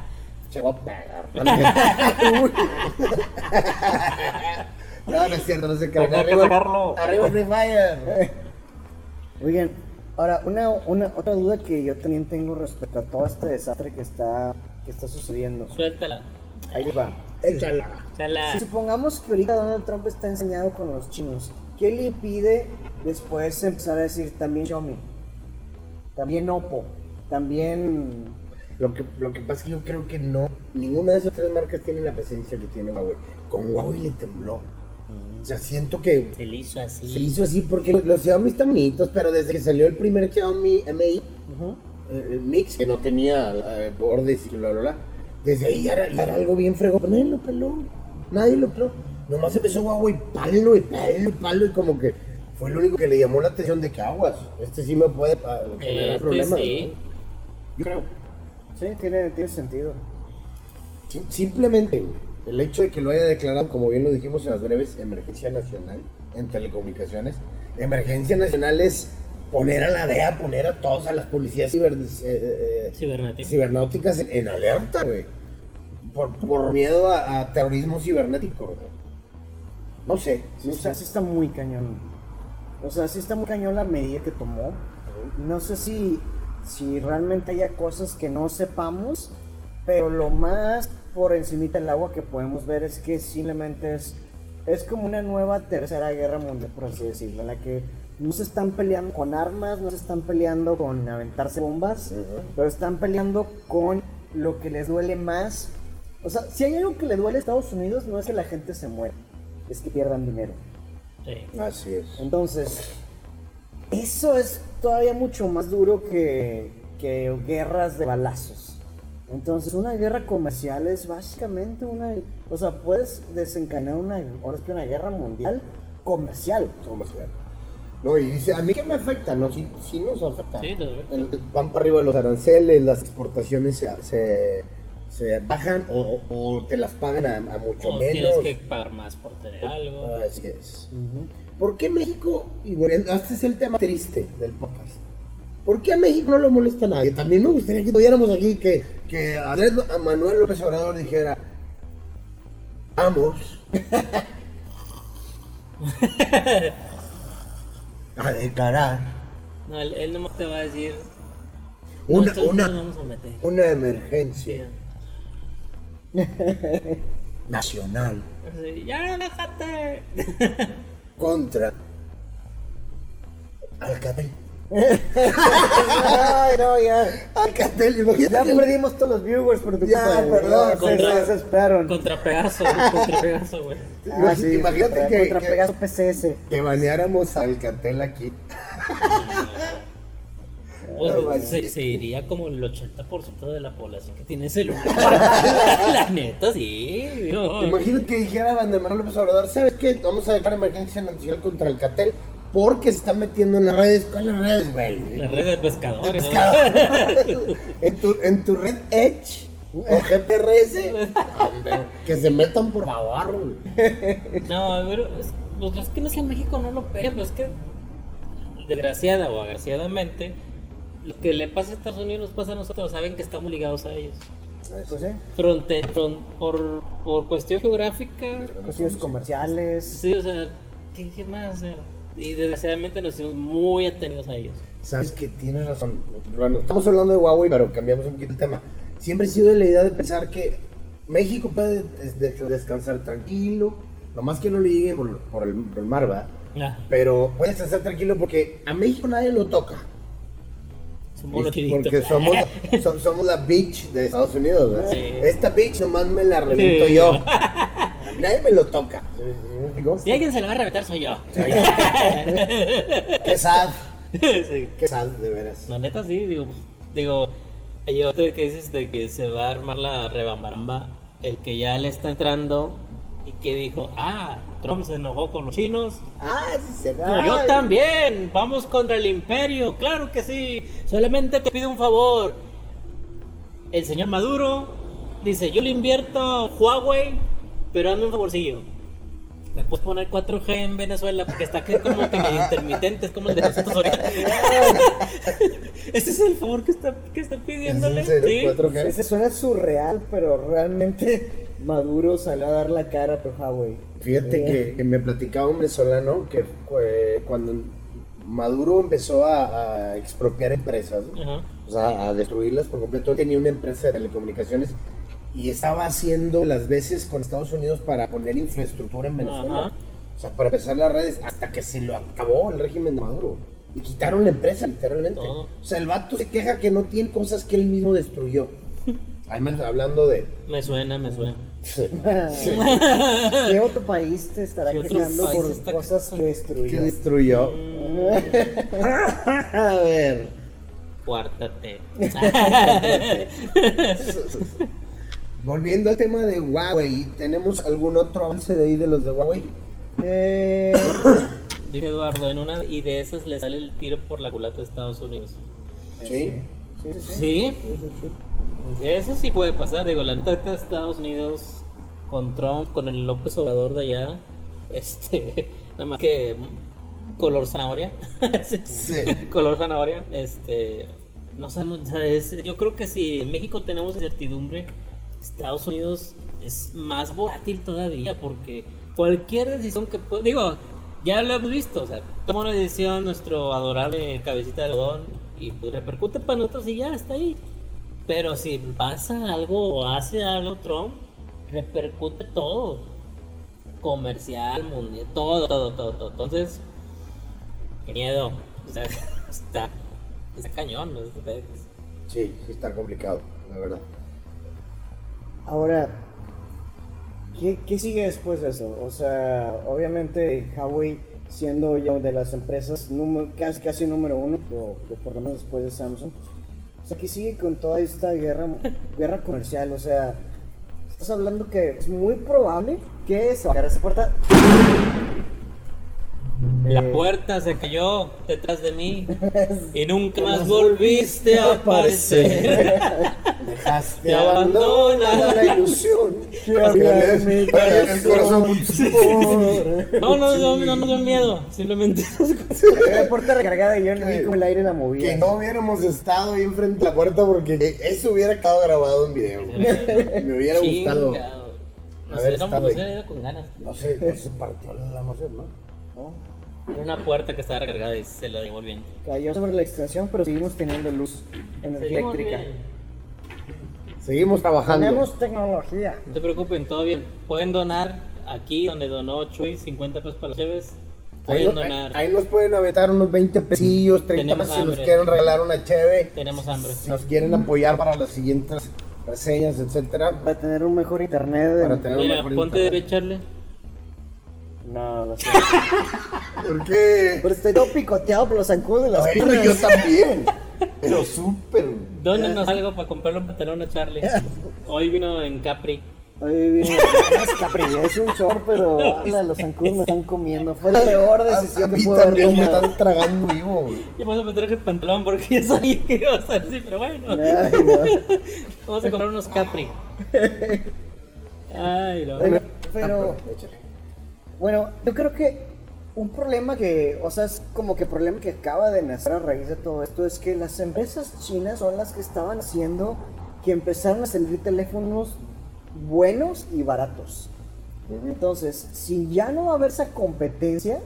Se va a pegar. No, no es cierto, no. Tengo que Arriba, arriba Free Fire. Oigan, ahora una, una otra duda que yo también tengo respecto a todo este desastre que está que está sucediendo. Suéltala. Ahí va. Échala. Chala. Si supongamos que ahorita Donald Trump está enseñado con los chinos, ¿qué le impide después empezar a decir también Xiaomi? También Oppo, también... Lo que, lo que pasa es que yo creo que no, ninguna de esas tres marcas tiene la presencia que tiene Huawei. Con Huawei le tembló. O sea, siento que Se le hizo así. se hizo así porque los, Xiaomi están bonitos, pero desde que salió el primer Xiaomi MI, eh, el Mix, que no tenía eh, bordes y bla, bla, bla, desde ahí ya era, ya era algo bien fregón. Pero nadie lo peló, nadie lo peló. Nomás empezó Huawei palo y palo y palo y como que fue lo único que le llamó la atención de que aguas. Este sí me puede ah, generar Este problemas. sí. ¿no? Yo creo. Sí, tiene, tiene sentido. Sim- Simplemente el hecho de que lo haya declarado, como bien lo dijimos en las breves, emergencia nacional en telecomunicaciones. Emergencia nacional es poner a la DEA, poner a todos, a las policías ciber- eh, eh, cibernáuticas en, en alerta, güey. por, por miedo a, a terrorismo cibernético. ¿no? No sé, Sí, no está, sé. sí está muy cañón. O sea, sí está muy cañón la medida que tomó. No sé si, si realmente haya cosas que no sepamos, pero lo más por encimita del agua que podemos ver es que simplemente es, es como una nueva tercera guerra mundial, por así decirlo, en la que no se están peleando con armas, no se están peleando con aventarse bombas, pero están peleando con lo que les duele más. O sea, si hay algo que le duele a Estados Unidos, no es que la gente se muera, es que pierdan dinero. Sí. Así es. Entonces, eso es todavía mucho más duro que, que guerras de balazos. Entonces, una guerra comercial es básicamente una. O sea, puedes desencadenar una, ahora es que una guerra mundial comercial. comercial. No, y dice, ¿a mí qué me afecta? No, sí, sí nos afecta. Sí, nos afecta. Van para arriba los aranceles, las exportaciones se, se, se bajan o, o te las pagan a, a mucho O menos. tienes que pagar más por tener algo. Así es. ¿Por qué México, y bueno, este es el tema triste del podcast, ¿por qué a México no lo molesta a nadie? También me gustaría que tuviéramos aquí que, que a Manuel López Obrador dijera, vamos a declarar No, él, él nomás te va a decir. una, una, nos vamos a meter. una Sí. emergencia nacional Así, Ya, déjate. contra Alcatel. Ay, no, ya. Alcatel, imagínate. Ya perdimos todos los viewers por tu Ya, culpa. perdón, se, contra- se desesperaron. Contra Pegaso, contra Pegaso, güey. Ah, sí, Imagínate contra, que- contra que- Pegaso PCS. que baneáramos a Alcatel aquí. No, se, se iría como el 80% de la población que tiene celular. la neta, sí. no. Imagínate que dijera Vandemar López Obrador, ¿sabes qué? Vamos a declarar emergencia nacional contra Alcatel porque se están metiendo en las redes. ¿Cuáles redes, güey? La red de pescadores. ¿no? En tu, en tu red Edge o GPRS, que se metan por favor, güey. No, pero es, pues, es que no es en México, no lo pega, pero es que desgraciada o agraciadamente, lo que le pasa a Estados Unidos nos pasa a nosotros, saben que estamos ligados a ellos. Pues, ¿eh? Fronte, fron- por, por cuestión geográfica, Cuestiones comerciales. sí, o sea, ¿qué, qué más? O sea, y desgraciadamente nos hicimos muy atenidos a ellos. Sabes que tienes razón. Bueno, estamos hablando de Huawei, pero cambiamos un poquito el tema. Siempre he sido de la idea de pensar que México puede des- des- descansar tranquilo, nomás que no le llegue por, por el, por el mar. Ah, Pero puede descansar tranquilo porque a México nadie lo toca. somos. Porque somos, so- somos la beach de Estados Unidos, ¿verdad? Sí. Esta beach nomás me la reviento Sí. yo. Nadie me lo toca. Si alguien se lo va a reventar, soy yo. Qué sad, Sí. qué sad, de veras. La neta sí, digo, digo, yo que dices de que se va a armar la rebambaramba, el que ya le está entrando y que dijo, ah, Trump se enojó con los chinos. Ah, sí se No, yo también, vamos contra el imperio, claro que sí, solamente te pido un favor. El señor Maduro dice, yo le invierto Huawei, pero hazme un favorcillo. ¿Me puedes poner 4G en Venezuela? Porque está aquí como que medio intermitente, es como el de nosotros ahorita. Ese es el favor que está, que está pidiéndole. ¿Es en serio? ¿sí? ¿4G? Ese suena surreal, pero realmente Maduro salió a dar la cara por Huawei. Fíjate Eh, que, que me platicaba un venezolano que eh, cuando Maduro empezó a, a expropiar empresas, o sea, a destruirlas por completo, tenía una empresa de telecomunicaciones y estaba haciendo las veces con Estados Unidos para poner infraestructura en Venezuela. Ajá. O sea, para empezar las redes, hasta que se lo acabó el régimen de Maduro. Y quitaron la empresa, literalmente. Todo. O sea, el vato se queja que no tiene cosas que él mismo destruyó. Menos hablando de... Me suena, me suena. ¿Qué otro país te estará ¿Qué otro quejando por está cosas que ¿Qué destruyó? destruyó? A ver. Cuártate. Volviendo al tema de Huawei, ¿tenemos algún otro avance de ahí de los de Huawei? Eh, Dice Eduardo, en una y de esas le sale el tiro por la culata de Estados Unidos. Sí. sí, sí, sí. Sí, eso sí puede pasar. Digo, la neta de Estados Unidos con Trump, con el López Obrador de allá, este, nada más que color zanahoria. Sí. Color zanahoria, este, no es- yo creo que si en México tenemos incertidumbre, Estados Unidos es más volátil todavía porque cualquier decisión que pueda, digo, ya lo hemos visto, o sea, toma una decisión nuestro adorable cabecita de algodón y pues repercute para nosotros y ya está ahí. Pero si pasa algo o hace algo Trump, repercute todo. Comercial, mundial, todo, todo, todo, todo. Entonces, qué miedo. O sea, está, está cañón. ¿no? Sí, sí está complicado, la verdad. Ahora, ¿qué, qué sigue después de eso? O sea, obviamente Huawei siendo ya de las empresas número, casi, casi número uno, o, o por lo menos después de Samsung. O sea, ¿qué sigue con toda esta guerra, guerra comercial? O sea, estás hablando que es muy probable que se vaya a esa puerta. La Eh, puerta se cayó detrás de mí y nunca más volviste a aparecer. Dejaste Te abandona. la ilusión. Que había en mi El corazón. No, no, no, no, no dio miedo. Simplemente. La puerta recargada y yo vi como el aire la movía. Que no hubiéramos estado ahí enfrente de la puerta porque eso hubiera quedado grabado en video. Me hubiera gustado. Nos nos ahí. hubiera ido con ganas. No sé, no se partió la emoción, ¿no? Era una puerta que estaba recargada y se la viento. Cayó sobre la extensión, pero seguimos teniendo luz, energía Seguimos eléctrica. bien. Seguimos trabajando. Tenemos tecnología. No se preocupen, todo bien. Pueden donar aquí donde donó Chuy 50 pesos para los cheves. Ahí, Pueden no- donar. ahí nos pueden aventar unos 20 pesillos, 30 Tenemos pesos si nos quieren regalar una cheve. Tenemos hambre. Si nos quieren apoyar para las siguientes reseñas, etcétera. Para tener un mejor internet. Para en- tener un Mira, mejor ponte internet. derecho, Charlie. No, lo sé. ¿Por qué? Pero estoy todo picoteado por los zancudos de las Bueno, piernas. yo también. Pero súper. Dónenos algo para comprarle un pantalón a Charlie. Hoy vino en Capri. Ay, bien. Es Capri, es un short, pero anda, los zancudos me están comiendo. Fue la peor decisión que pude haber me tomado. están tragando vivo. güey. Y vamos a meter el pantalón porque ya sabía que iba a ser así, pero bueno. Ay, no. Vamos a comprar unos Capri. Ay, no. Bueno, pero, bueno, yo creo que un problema que, o sea, es como que problema que acaba de nacer a raíz de todo esto es que las empresas chinas son las que estaban haciendo que empezaron a salir teléfonos buenos y baratos. Entonces, si ya no va a haber esa competencia,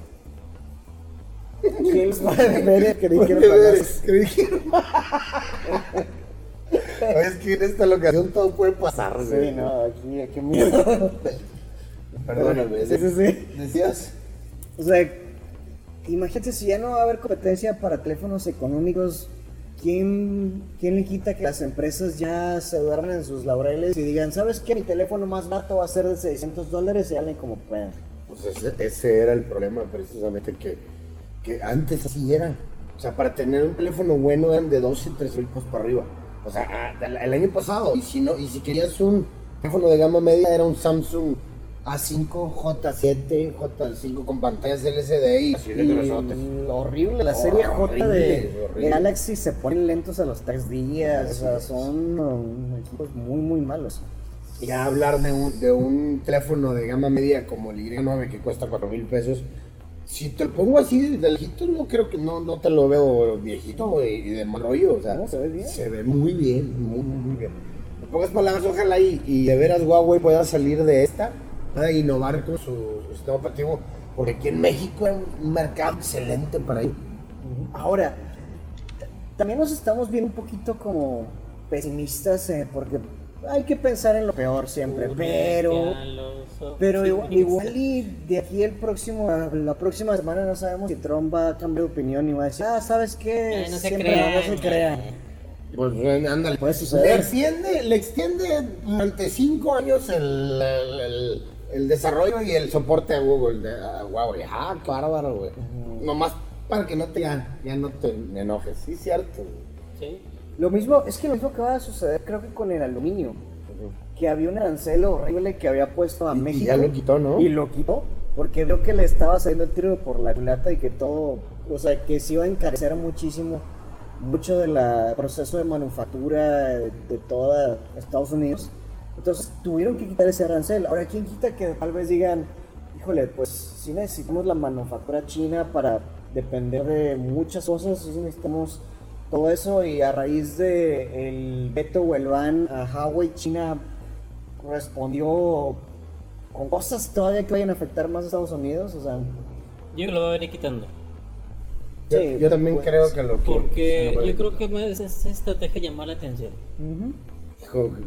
¿qué les va a dijeron deberes, que. Es que en esta locación todo puede pasar. Sí, no, aquí, aquí miedo. Perdóname. Sí, sí, sí. Decías. O sea, imagínate si ya no va a haber competencia para teléfonos económicos, ¿quién, quién le quita que las empresas ya se duerman en sus laureles y digan, ¿sabes qué? Mi teléfono más barato va a ser de 600 dólares y hablen como puedan. Pues ese, ese era el problema, precisamente, que, que antes así era. O sea, para tener un teléfono bueno eran de 12, 13 mil pesos para arriba. O sea, ah, el año pasado. Y si, no, y si querías un teléfono de gama media, era un Samsung A5, J7, J5 con pantallas LCD y así Y horrible, la serie J de, de Galaxy se ponen lentos a los tres días, o sea, son um, equipos muy, muy malos. Ya hablar de un, de un teléfono de gama media como el Y9 que cuesta 4 mil pesos, si te lo pongo así de lejito, no creo que no, no te lo veo viejito y de mal rollo. O sea, No, se ve bien. Se ve muy bien, muy, muy, muy bien. En pocas palabras, ojalá y, y de veras Huawei pueda salir de esta, pueda innovar con su, su sistema operativo, porque aquí en México es un mercado excelente para ello. Ahora, también nos estamos viendo un poquito como pesimistas eh, porque hay que pensar en lo peor siempre, pero pero igual, igual y de aquí el próximo la próxima semana no sabemos si Trump va a cambiar de opinión y va a decir, ah, ¿sabes qué? Eh, no se Siempre crean. no se crean. Pues eh, ándale. Puede suceder. Le extiende, le extiende durante cinco años el, el, el- el desarrollo y el soporte a Google, de, a Huawei. Ah, qué bárbaro, güey. Nomás para que no te, ya, ya no te enojes. Sí, cierto. güey. Sí. Lo mismo, es que lo mismo que va a suceder creo que con el aluminio, que había un arancel horrible que había puesto a Y- y México. ya lo quitó, ¿no? Y lo quitó, porque vio que le estaba saliendo el tiro por la culata y que todo, o sea, que se iba a encarecer muchísimo mucho del proceso de manufactura de, de toda Estados Unidos. Entonces tuvieron que quitar ese arancel. Ahora, ¿quién quita que tal vez digan, híjole, pues si necesitamos la manufactura china para depender de muchas cosas, sí necesitamos todo eso y a raíz de el veto o el ban a Huawei, China respondió con cosas todavía que vayan a afectar más a Estados Unidos, o sea, Yo lo voy a venir quitando. Yo, Sí, yo también pues, creo que lo que- Porque yo creo que más es esa estrategia llamar la atención. ujú.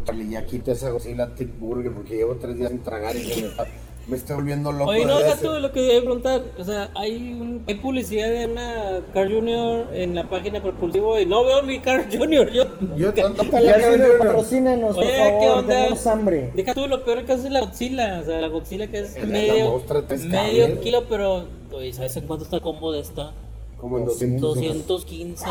Chale, ya quito esa Godzilla Thick Burger porque llevo tres días sin tragar y se me, está- me volviendo loco. Oye, no, deja hace- tú lo que debe preguntar. O sea, hay, un- hay publicidad de una Car Junior en la página propulsivo y no veo mi Car Junior. Yo, Yo patrocínanos, por Oye, ¿qué favor, onda? tenemos hambre. Deja tú, lo peor que es la Godzilla. O sea, la Godzilla que es medio, medio kilo, pero oye, ¿sabes en cuánto está el combo de esta? Como en 200. 215.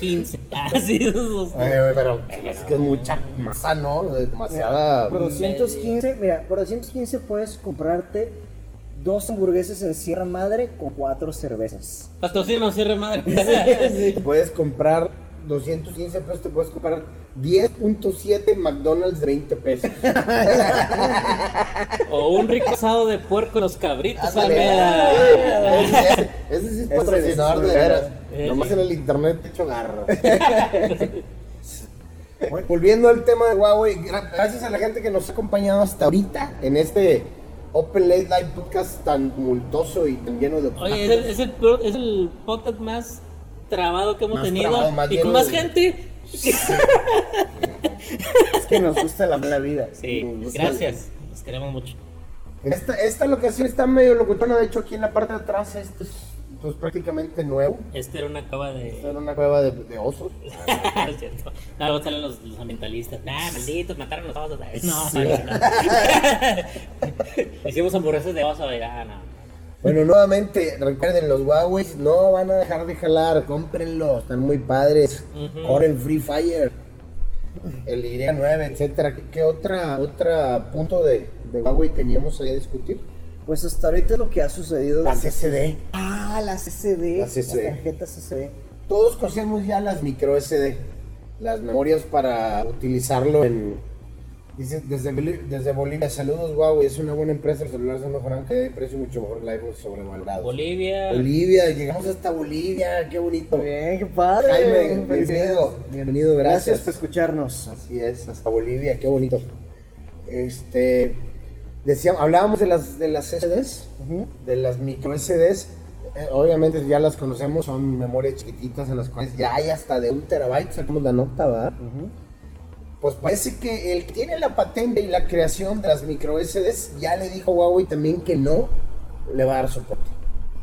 15. Ah, sí, esos- Ay, güey, pero es que es mucha masa, ¿no? Demasiada. Por 215, mira, por 215 puedes comprarte dos hamburguesas en Sierra Madre con cuatro cervezas. Patrocina, cierre madre. Puedes comprar 215 pesos, te puedes comprar 10.7 McDonald's de 20 pesos. o un rico asado de puerco en los cabritos. Almeda. Ese, ese sí es patrocinador de veras. Eh, Nomás en el internet te echo garra. Bueno, Volviendo al tema de Huawei, gra- gracias a la gente que nos ha acompañado hasta ahorita en este Open Late Live Podcast tan multoso y tan lleno de Oye, es el, es el, es el podcast más trabado que hemos Más tenido trabado, más y con más de- gente. Es que nos gusta la mala vida. Sí, gracias. Los queremos mucho. Esta, esta locación está medio locutona, de hecho aquí en la parte de atrás esto es pues, prácticamente nuevo. Este era una cava de. Esta era una cueva de, de osos. Cierto. No, luego salen los, los ambientalistas. Ah, malditos, mataron los osos. No, Sí. no, no. Hicimos hamburguesas de oso. Ah, no. Bueno, nuevamente, recuerden, los Huawei no van a dejar de jalar, cómprenlos, están muy padres. Ujú. Corren Free Fire, el Y9, etcétera. ¿Qué, qué otra, otra punto de, de Huawei teníamos ahí a discutir? Pues hasta ahorita lo que ha sucedido. Las SD. Ah, las SD. Las SD. tarjetas SD. Todos conocemos ya las micro SD, las memorias para utilizarlo en... Dice, desde, desde Bolivia, saludos Huawei, es una buena empresa, el celular se mejoran que de precio mucho mejor el iPhone sobrevalorado. Bolivia. Bolivia, llegamos hasta Bolivia, qué bonito. Bien, qué padre. Jaime, bienvenido, bienvenido, Gracias gracias. por escucharnos. Así es, hasta Bolivia, qué bonito. Este, decíamos, hablábamos de las de las SDs, Ujú. de las micro SDs. Eh, obviamente ya las conocemos, son memorias chiquititas en las cuales ya hay hasta de un terabyte, sacamos la nota, ¿verdad? Pues parece que el que tiene la patente y la creación de las micro SDs ya le dijo a Huawei también que no le va a dar soporte.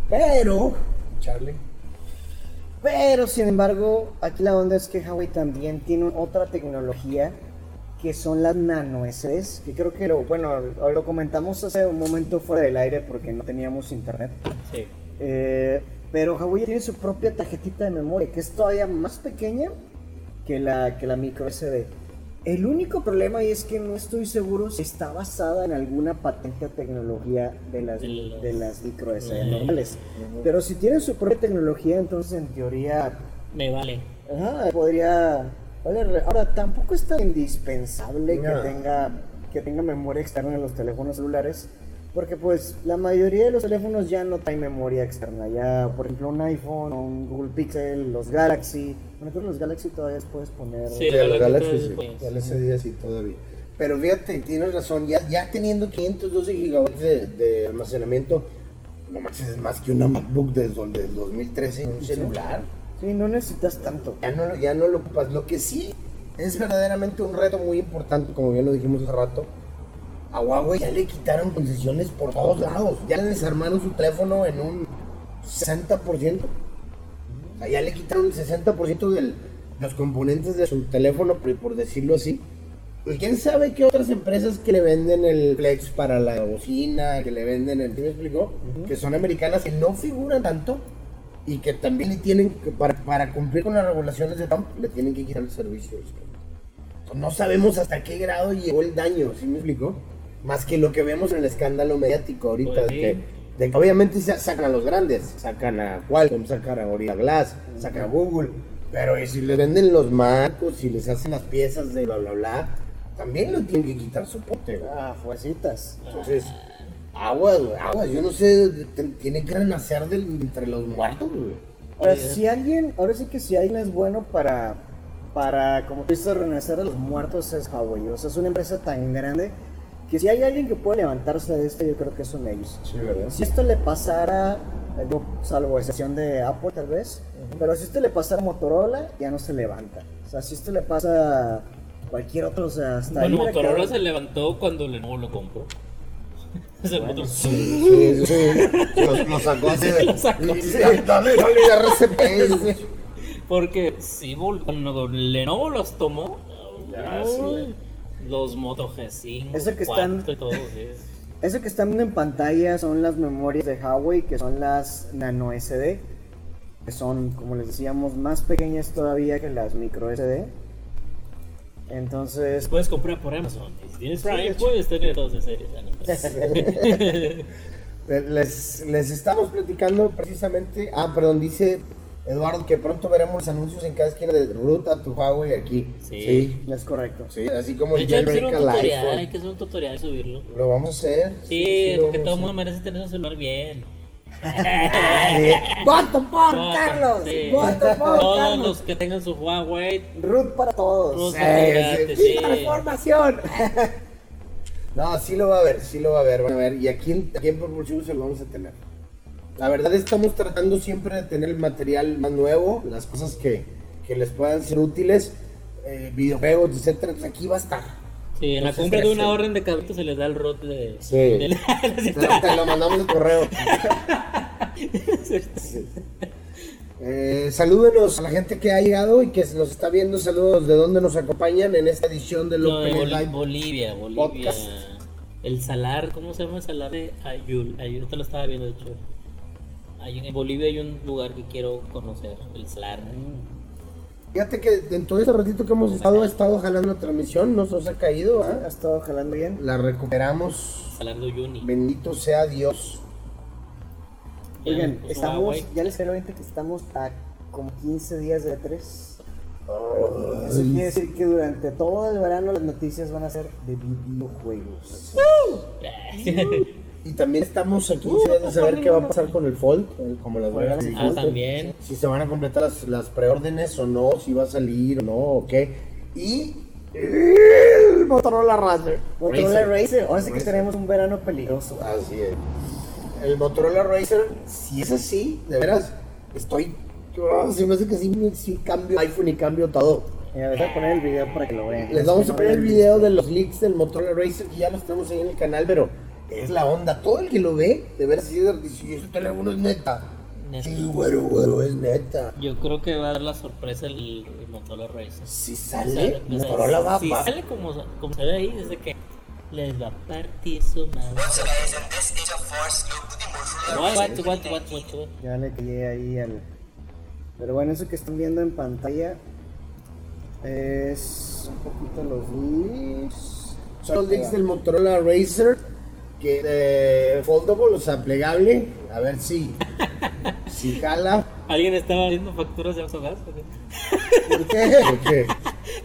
Pero, Charlie, Pero sin embargo, aquí la onda es que Huawei también tiene otra tecnología que son las nano SDs, que creo que lo, bueno, lo comentamos hace un momento fuera del aire porque no teníamos internet. Sí. Eh, pero Huawei tiene su propia tarjetita de memoria que es todavía más pequeña que la, que la micro SD. El único problema ahí es que no estoy seguro si está basada en alguna patente o tecnología de las, De las- micro normales. Pero si tienen su propia tecnología, entonces en teoría Me vale. Ajá, podría. Ahora, tampoco es tan indispensable No. que tenga que tenga memoria externa en los teléfonos celulares, porque pues la mayoría de los teléfonos ya no traen memoria externa. Ya, por ejemplo, un iPhone, un Google Pixel, los Galaxy. Bueno, creo que los Galaxy todavía puedes poner. Sí. Sí, los la Galaxy Galaxy sí, el SD sí todavía. Pero fíjate, tienes razón, ya, ya teniendo 512 gigabytes de, de almacenamiento, no manches, es más que una MacBook del, del 2013 en un celular. Sí, no necesitas tanto. Ya no, lo- ya no lo ocupas. Lo que sí es verdaderamente un reto muy importante, como bien lo dijimos hace rato. A Huawei ya le quitaron concesiones por todos lados. Ya le desarmaron su teléfono en un 60%. O sea, ya le quitaron el 60% de los componentes de su teléfono, por, decirlo así. Y quién sabe qué otras empresas que le venden el flex para la bocina, que le venden el. ¿sí me explicó? Que son americanas que no figuran tanto y que también le tienen que, para, para cumplir con las regulaciones de Trump, le tienen que quitar el servicio. No sabemos hasta qué grado llegó el daño, ¿sí me explicó? Más que lo que vemos en el escándalo mediático ahorita, Pues de, sí. que, de que obviamente sa- sacan a los grandes, sacan a Qualcomm, sacan a Gorilla Glass, sacan a Google, pero ¿y si les venden los marcos, si les hacen las piezas de bla bla bla, también lo tienen que quitar soporte. Ah, fuercitas. Entonces, aguas, aguas, yo no sé, tiene que renacer del- entre los muertos, güey. Ahora, si alguien, ahora sí que si alguien es bueno para para, como tú dices, renacer a los muertos es Huawei. O sea, es una empresa tan grande que si hay alguien que puede levantarse de esto, yo creo que son ellos. Sí, ¿verdad? Si esto le pasara, yo, salvo excepción de Apple tal vez, pero si esto le pasara a Motorola, ya no se levanta. O sea, si esto le pasa a cualquier otro, o sea, hasta Bueno, Motorola se levantó cuando Lenovo lo compró. Es el Motorola. Sí, sí, sí. Lo, lo sacó así de. Lo sacó. Sí, sí, Dale, dale, RCP. sí. Porque sí, Lenovo los tomó, Ya, uy, los Moto G5, Eso que 4 están- y todo, sí. Eso que están viendo en pantalla son las memorias de Huawei, que son las nano SD, que son, como les decíamos, más pequeñas todavía que las micro SD. Entonces, Puedes comprar por Amazon. Si tienes Prime, puedes tener dos de series. no, pues. Les, les estamos platicando precisamente. Ah, perdón, dice Eduardo que pronto veremos los anuncios en cada esquina de ruta tu Huawei aquí. Sí. Sí, es correcto. sí, así como el hecho, hay que hacer un jailbreak al tutorial, hay iPhone. que hacer un tutorial y subirlo. Lo vamos a hacer. Sí, lo porque todo el mundo merece tener un celular bien. ¡Voto por Carlos! sí. ¡Voto por Todos Carlos! los que tengan su Huawei, Root para todos. Root. Sí, Sí, sí. transformación. No, sí lo va a ver, sí lo va a ver, van a ver. Y aquí en, aquí en Propulsivo se lo vamos a tener. La verdad estamos tratando siempre de tener el material más nuevo, las cosas que, que les puedan ser útiles, eh, videojuegos, etcétera. Pues aquí va a estar. Sí, en la compra de una estresen. orden de cabrito se les da el root de. Sí. de- Te, te lo mandamos el correo. Eh, salúdenos a la gente que ha llegado y que nos está viendo. Saludos de donde nos acompañan en esta edición del No, de Bol- Live. Bolivia, Bolivia. Podcast. El salar, ¿cómo se llama el salar de Ayul? Ayul, te lo estaba viendo, de hecho. Hay, en Bolivia hay un lugar que quiero conocer, el salar. Fíjate que en todo este ratito que hemos estado, ha estado jalando la transmisión, no se nos ha caído. ¿ah? Ha estado jalando bien. La recuperamos. Salar de Uyuni. Bendito sea Dios. Oigan, estamos, ya les quiero que estamos a como 15 días de 3. Eso quiere decir que durante todo el verano las noticias van a ser de videojuegos. Y también estamos aquí de saber qué va a pasar con el Fold, el- como las veas. ah, también. Si se van a completar las, las preórdenes o no, si va a salir o no, o qué. Y el Motorola Razer. Motorola Racer, ahora sí que tenemos un verano peligroso. Así es. El Motorola Racer, si es así, de veras, estoy. oh, se me hace que sí, sí cambio iPhone y cambio todo. Mira, les voy a poner el video para que lo vean. Les vamos a poner el video de los leaks del Motorola Racer que ya los tenemos ahí en el canal, pero es la onda. Todo el que lo ve, de veras, sí, dice, ese teléfono es neta. Neta. Sí, güero, güero, es neta. Yo creo que va a dar la sorpresa el, el Motorola Racer. Si sale, sea, o sea, Motorola va, si va. sale como, como se ve ahí, desde que les va a partir su madre. What, what, what? Ya le caí ahí al. Pero bueno, eso que están viendo en pantalla es un poquito los leaks. Son los leaks del Motorola Racer, que eh, foldable, o sea, plegable. A ver si, si jala. ¿Alguien estaba viendo facturas de Oxogas? ¿Por qué? ¿Por qué?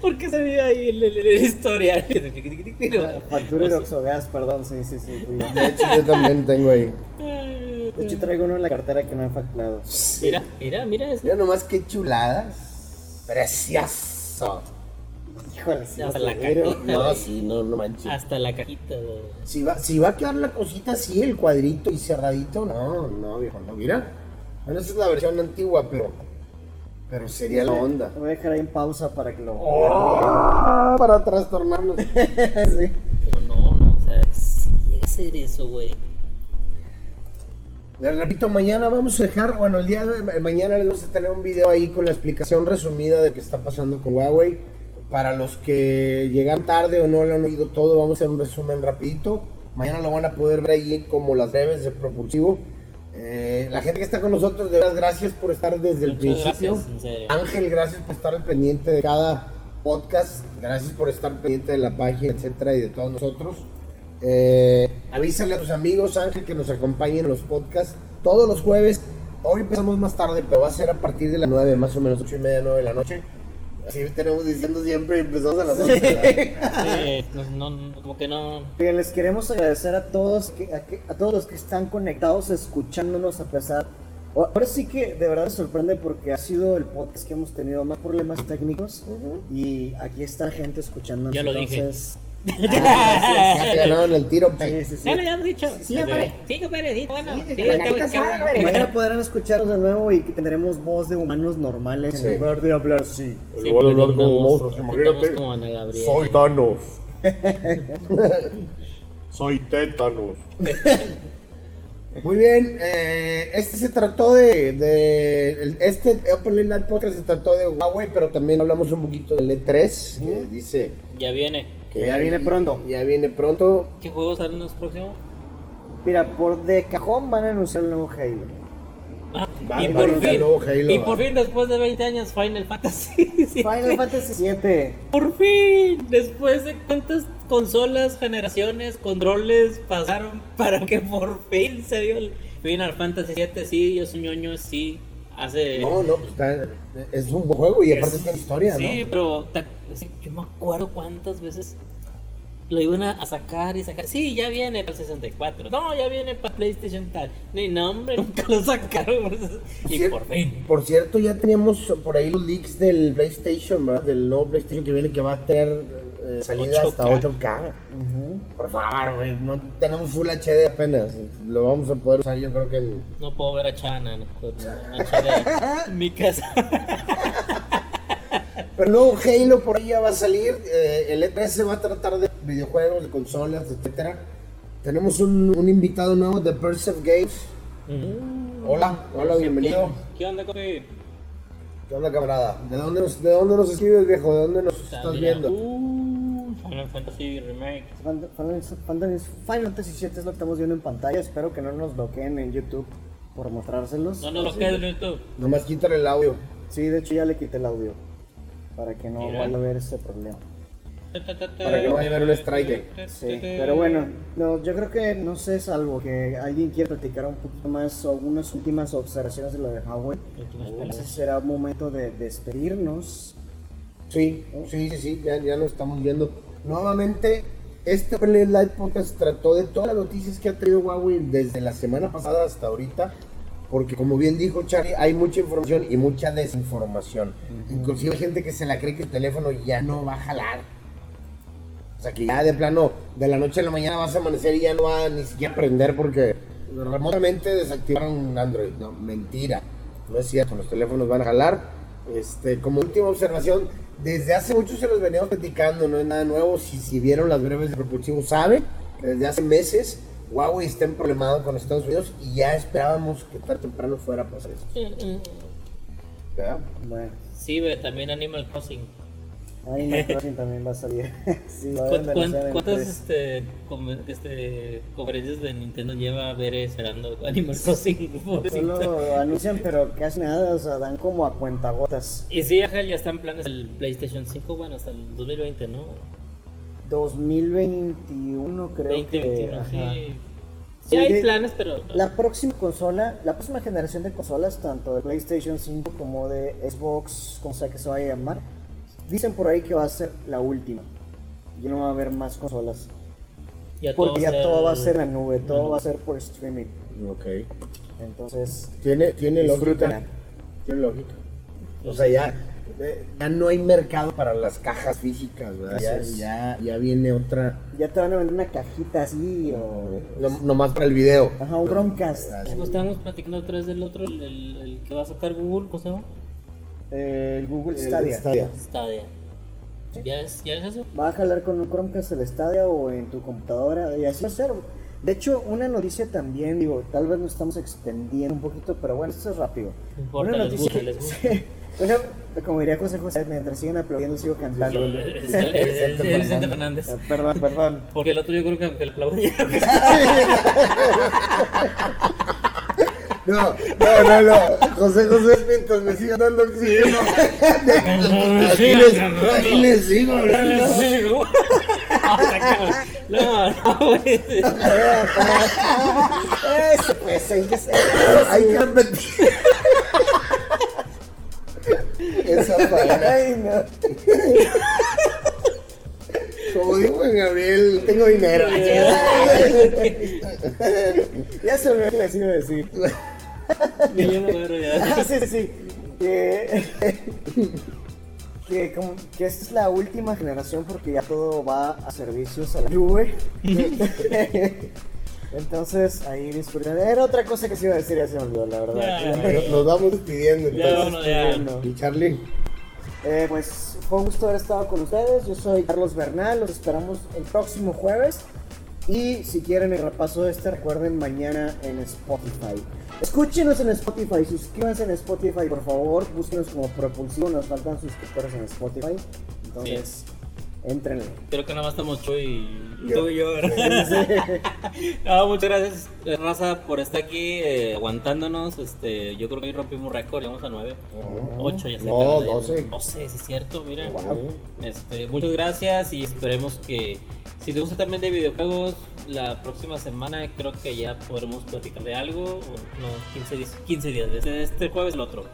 Porque se veía ahí el, el, el historial. Factura de Oxogas, perdón, sí, sí, sí. sí. De hecho, yo también tengo ahí. De hecho, traigo uno en la cartera que no he facturado. Mira, mira, mira eso. Mira nomás qué chuladas. Precioso. Híjole, sí, Hasta la cajita. No, sí, no, no manches. Hasta la cajita. Si va, si va a quedar la cosita así, el cuadrito y cerradito, no, no, viejo, no, mira. Bueno, esa es la versión antigua, pero, pero sería la onda. Voy a dejar ahí en pausa para que lo. Oh, para trastornarnos. sí. Pero no, no, o sea, a ser eso, güey. Les repito, mañana vamos a dejar, bueno, el día de mañana les vamos a tener un video ahí con la explicación resumida de qué está pasando con Huawei. Para los que llegan tarde o no lo han oído todo, vamos a hacer un resumen rapidito. Mañana lo van a poder ver ahí como las breves de Propulsivo. Eh, la gente que está con nosotros, de verdad, gracias por estar desde el Muchas principio. gracias, en serio. Ángel, gracias por estar al pendiente de cada podcast. Gracias por estar pendiente de la página, etcétera, y de todos nosotros. Eh, avísale a tus amigos, Ángel, que nos acompañen en los podcasts todos los jueves. Hoy empezamos más tarde, pero va a ser a partir de las 9, más o menos 8 y media, 9 de la noche. Así tenemos diciendo siempre, empezamos a las 8. Sí, no, no, como que no. Oigan, les queremos agradecer a todos, que, a, que- a todos los que están conectados, escuchándonos a pesar Ahora sí que de verdad me sorprende porque ha sido el podcast que hemos tenido más problemas técnicos y aquí está gente escuchando. Ya lo dije. Ya te ganaron el tiro. Sí, sí, sí. Ya lo habíamos dicho. Sí, compadre, sí, bueno. Sí. Mañana podrán escucharnos de nuevo y tendremos voz de humanos normales en lugar de hablar así. Sí, voy a hablar como monstruos, imagínate. como Ana Gabriel. Soy Thanos. Soy Tétanos. Muy bien, eh, este se trató de, de este Open Light Podcast se trató de Huawei, pero también hablamos un poquito del E3, que dice Ya viene. Que ya viene pronto. Ya viene pronto. ¿Qué juegos salen los próximos? Mira, por de cajón van a anunciar el nuevo Halo. Ah, Va- y, por anunciar fin, nuevo Halo, y por fin, después de 20 años, Final Fantasy. Final Fantasy VII. Por fin, después de cuántas consolas, generaciones, controles pasaron para que por fin se dio el Final Fantasy 7. Sí, yo soy ñoño, sí. Hace. No, no, pues está, es un buen juego y aparte tiene historia, Sí, ¿no? pero sí, yo me acuerdo cuántas veces lo iban a sacar y sacar. Sí, ya viene para el 64. No, ya viene para PlayStation tal. Ni nombre, nunca lo sacaron. Y Cier- por fin. Por cierto, ya teníamos por ahí los leaks del PlayStation, ¿verdad? Del nuevo PlayStation que viene que va a tener eh, salida 8K. hasta 8K. Por favor, güey, no tenemos Full HD apenas. Lo vamos a poder usar yo creo que. No puedo ver a Chana ¿no? mi casa. Pero luego Halo por ahí ya va a salir. eh, el E3 se va a tratar de videojuegos, de consolas, etcétera. Tenemos un, un invitado nuevo de Persev Games. Hola, hola, bienvenido. ¿Qué onda, copi? ¿Qué onda, camarada? ¿De dónde nos, de dónde nos escribes, viejo? ¿De dónde nos estás viendo? Uh, Final Fantasy Remake. Final Fantasy Final Fantasy VII es lo que estamos viendo en pantalla. Espero que no nos bloqueen en YouTube por mostrárselos. No nos lo quedes en YouTube. Nomás quítale el audio. Sí, de hecho ya le quité el audio. Para que no Mira. vaya a haber ese problema. Para que no vaya a haber un strike. Sí, pero bueno, no, yo creo que no sé, salvo que alguien quiera platicar un poquito más o unas últimas observaciones de lo de Huawei. Entonces será momento de despedirnos. Sí, sí, sí, sí, ya, ya lo estamos viendo. Nuevamente, este Light Podcast trató de todas las noticias que ha traído Huawei desde la semana pasada hasta ahorita. Porque como bien dijo Charlie, hay mucha información y mucha desinformación. Inclusive hay gente que se la cree que el teléfono ya no va a jalar. O sea que ya de plano, de la noche a la mañana vas a amanecer y ya no va a ni siquiera prender porque remotamente desactivaron Android. No, mentira. No es cierto, los teléfonos van a jalar. Este, como última observación, desde hace mucho se los veníamos platicando, no es nada nuevo. Si, si vieron las breves de propulsivo, sabe que desde hace meses Huawei está en problemado con Estados Unidos y ya esperábamos que tarde o temprano fuera a pasar eso. ¿Verdad? Bueno, Sí, ve, también Animal Crossing. Animal Crossing también va a salir. sí, va a ¿Cuán- cuán- anunciar en ¿Cuántas este, este, conferencias de Nintendo lleva a ver esperando Animal Crossing? Solo anuncian, pero casi nada, o sea, dan como a cuentagotas. Y sí, ajá, ya están planes el PlayStation 5, bueno, hasta el 2020, ¿no? 2021 creo 2021, que... ajá. sí. Sí, Sí, hay de- planes, pero... La próxima consola, la próxima generación de consolas, tanto de PlayStation 5 como de Xbox, como sea que se vaya a llamar, dicen por ahí que va a ser la última. Ya no va a haber más consolas. ya todo Porque ya todo va a ser en la nube, todo va a ser por streaming. Ok. Entonces, Tiene, tiene lógica. Tiene lógica. O sea, ya, ya no hay mercado para las cajas físicas, ¿verdad? Ya, es. ya, ya viene otra, ya te van a vender una cajita así o... no, nomás para el video. Ajá, un Chromecast. Pues estábamos platicando otra vez del otro, el, el- el que va a sacar Google, ¿cómo se llama? Eh, el Google El Stadia. Stadia. Stadia. ¿Ya es, ¿Ya es eso? Va a jalar con un Chromecast el Stadia o en tu computadora y así va a ser. De hecho, una noticia también, digo, tal vez nos estamos extendiendo un poquito, pero bueno, esto es rápido. No importa, una les noticia, gusta, les gusta. Una- como diría José José, mientras siguen aplaudiendo sigo cantando. El, el, el- el Vicente Fernández. Ah, Perdón, perdón. Porque el otro yo creo que aunque aplaudía. No, no, no, no. José José, mientras me sigan dando oxígeno. Aquí les, aquí les sigo hablando. No, no, güey. Eso, pues, hay que ser- Hay que repetir. Ay, no. Como dijo Juan Gabriel, tengo dinero. Ya se me olvidó que les iba a decir. Ni yo ya. Ah, sí, sí, sí. Que, que, como- que esta es la última generación porque ya todo va a servicios a la nube. Entonces, ahí disfruten. Era otra cosa que se iba a decir, ya se me olvidó, la verdad. Ya. Nos- Nos vamos despidiendo Ya, entonces. ya. No. Y Charlie, Eh, pues fue un gusto haber estado con ustedes. Yo soy Carlos Bernal. Los esperamos el próximo jueves. Y si quieren el repaso este, recuerden mañana en Spotify. Escúchenos en Spotify, suscríbanse en Spotify, por favor. Búsquenos como Propulsivo. Nos faltan suscriptores en Spotify. Entonces, entrenle. Creo que nada más estamos tú y, tú y yo, ¿verdad? No, muchas gracias, eh, Raza, por estar aquí eh, aguantándonos. Este, yo creo que hoy rompimos récord, llegamos a 9. 8 ya se No, acaba de- 12. 12, sí es cierto, mira. Wow. Este, muchas gracias y esperemos que si te gusta también de videojuegos, la próxima semana creo que ya podremos platicar de algo. No, 15 días, 15 días, desde este jueves el otro.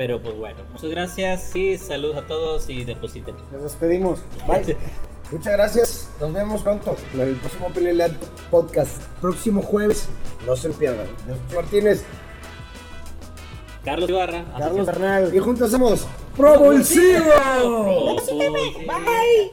Pero pues bueno, muchas gracias y saludos a todos y depositen. Nos despedimos. Bye. muchas gracias. Nos vemos pronto en el próximo Pelelet Podcast. Próximo jueves. No se pierdan. Martínez. Carlos Ibarra. Carlos Bernal. Y juntos somos. Propulsivo. Bye.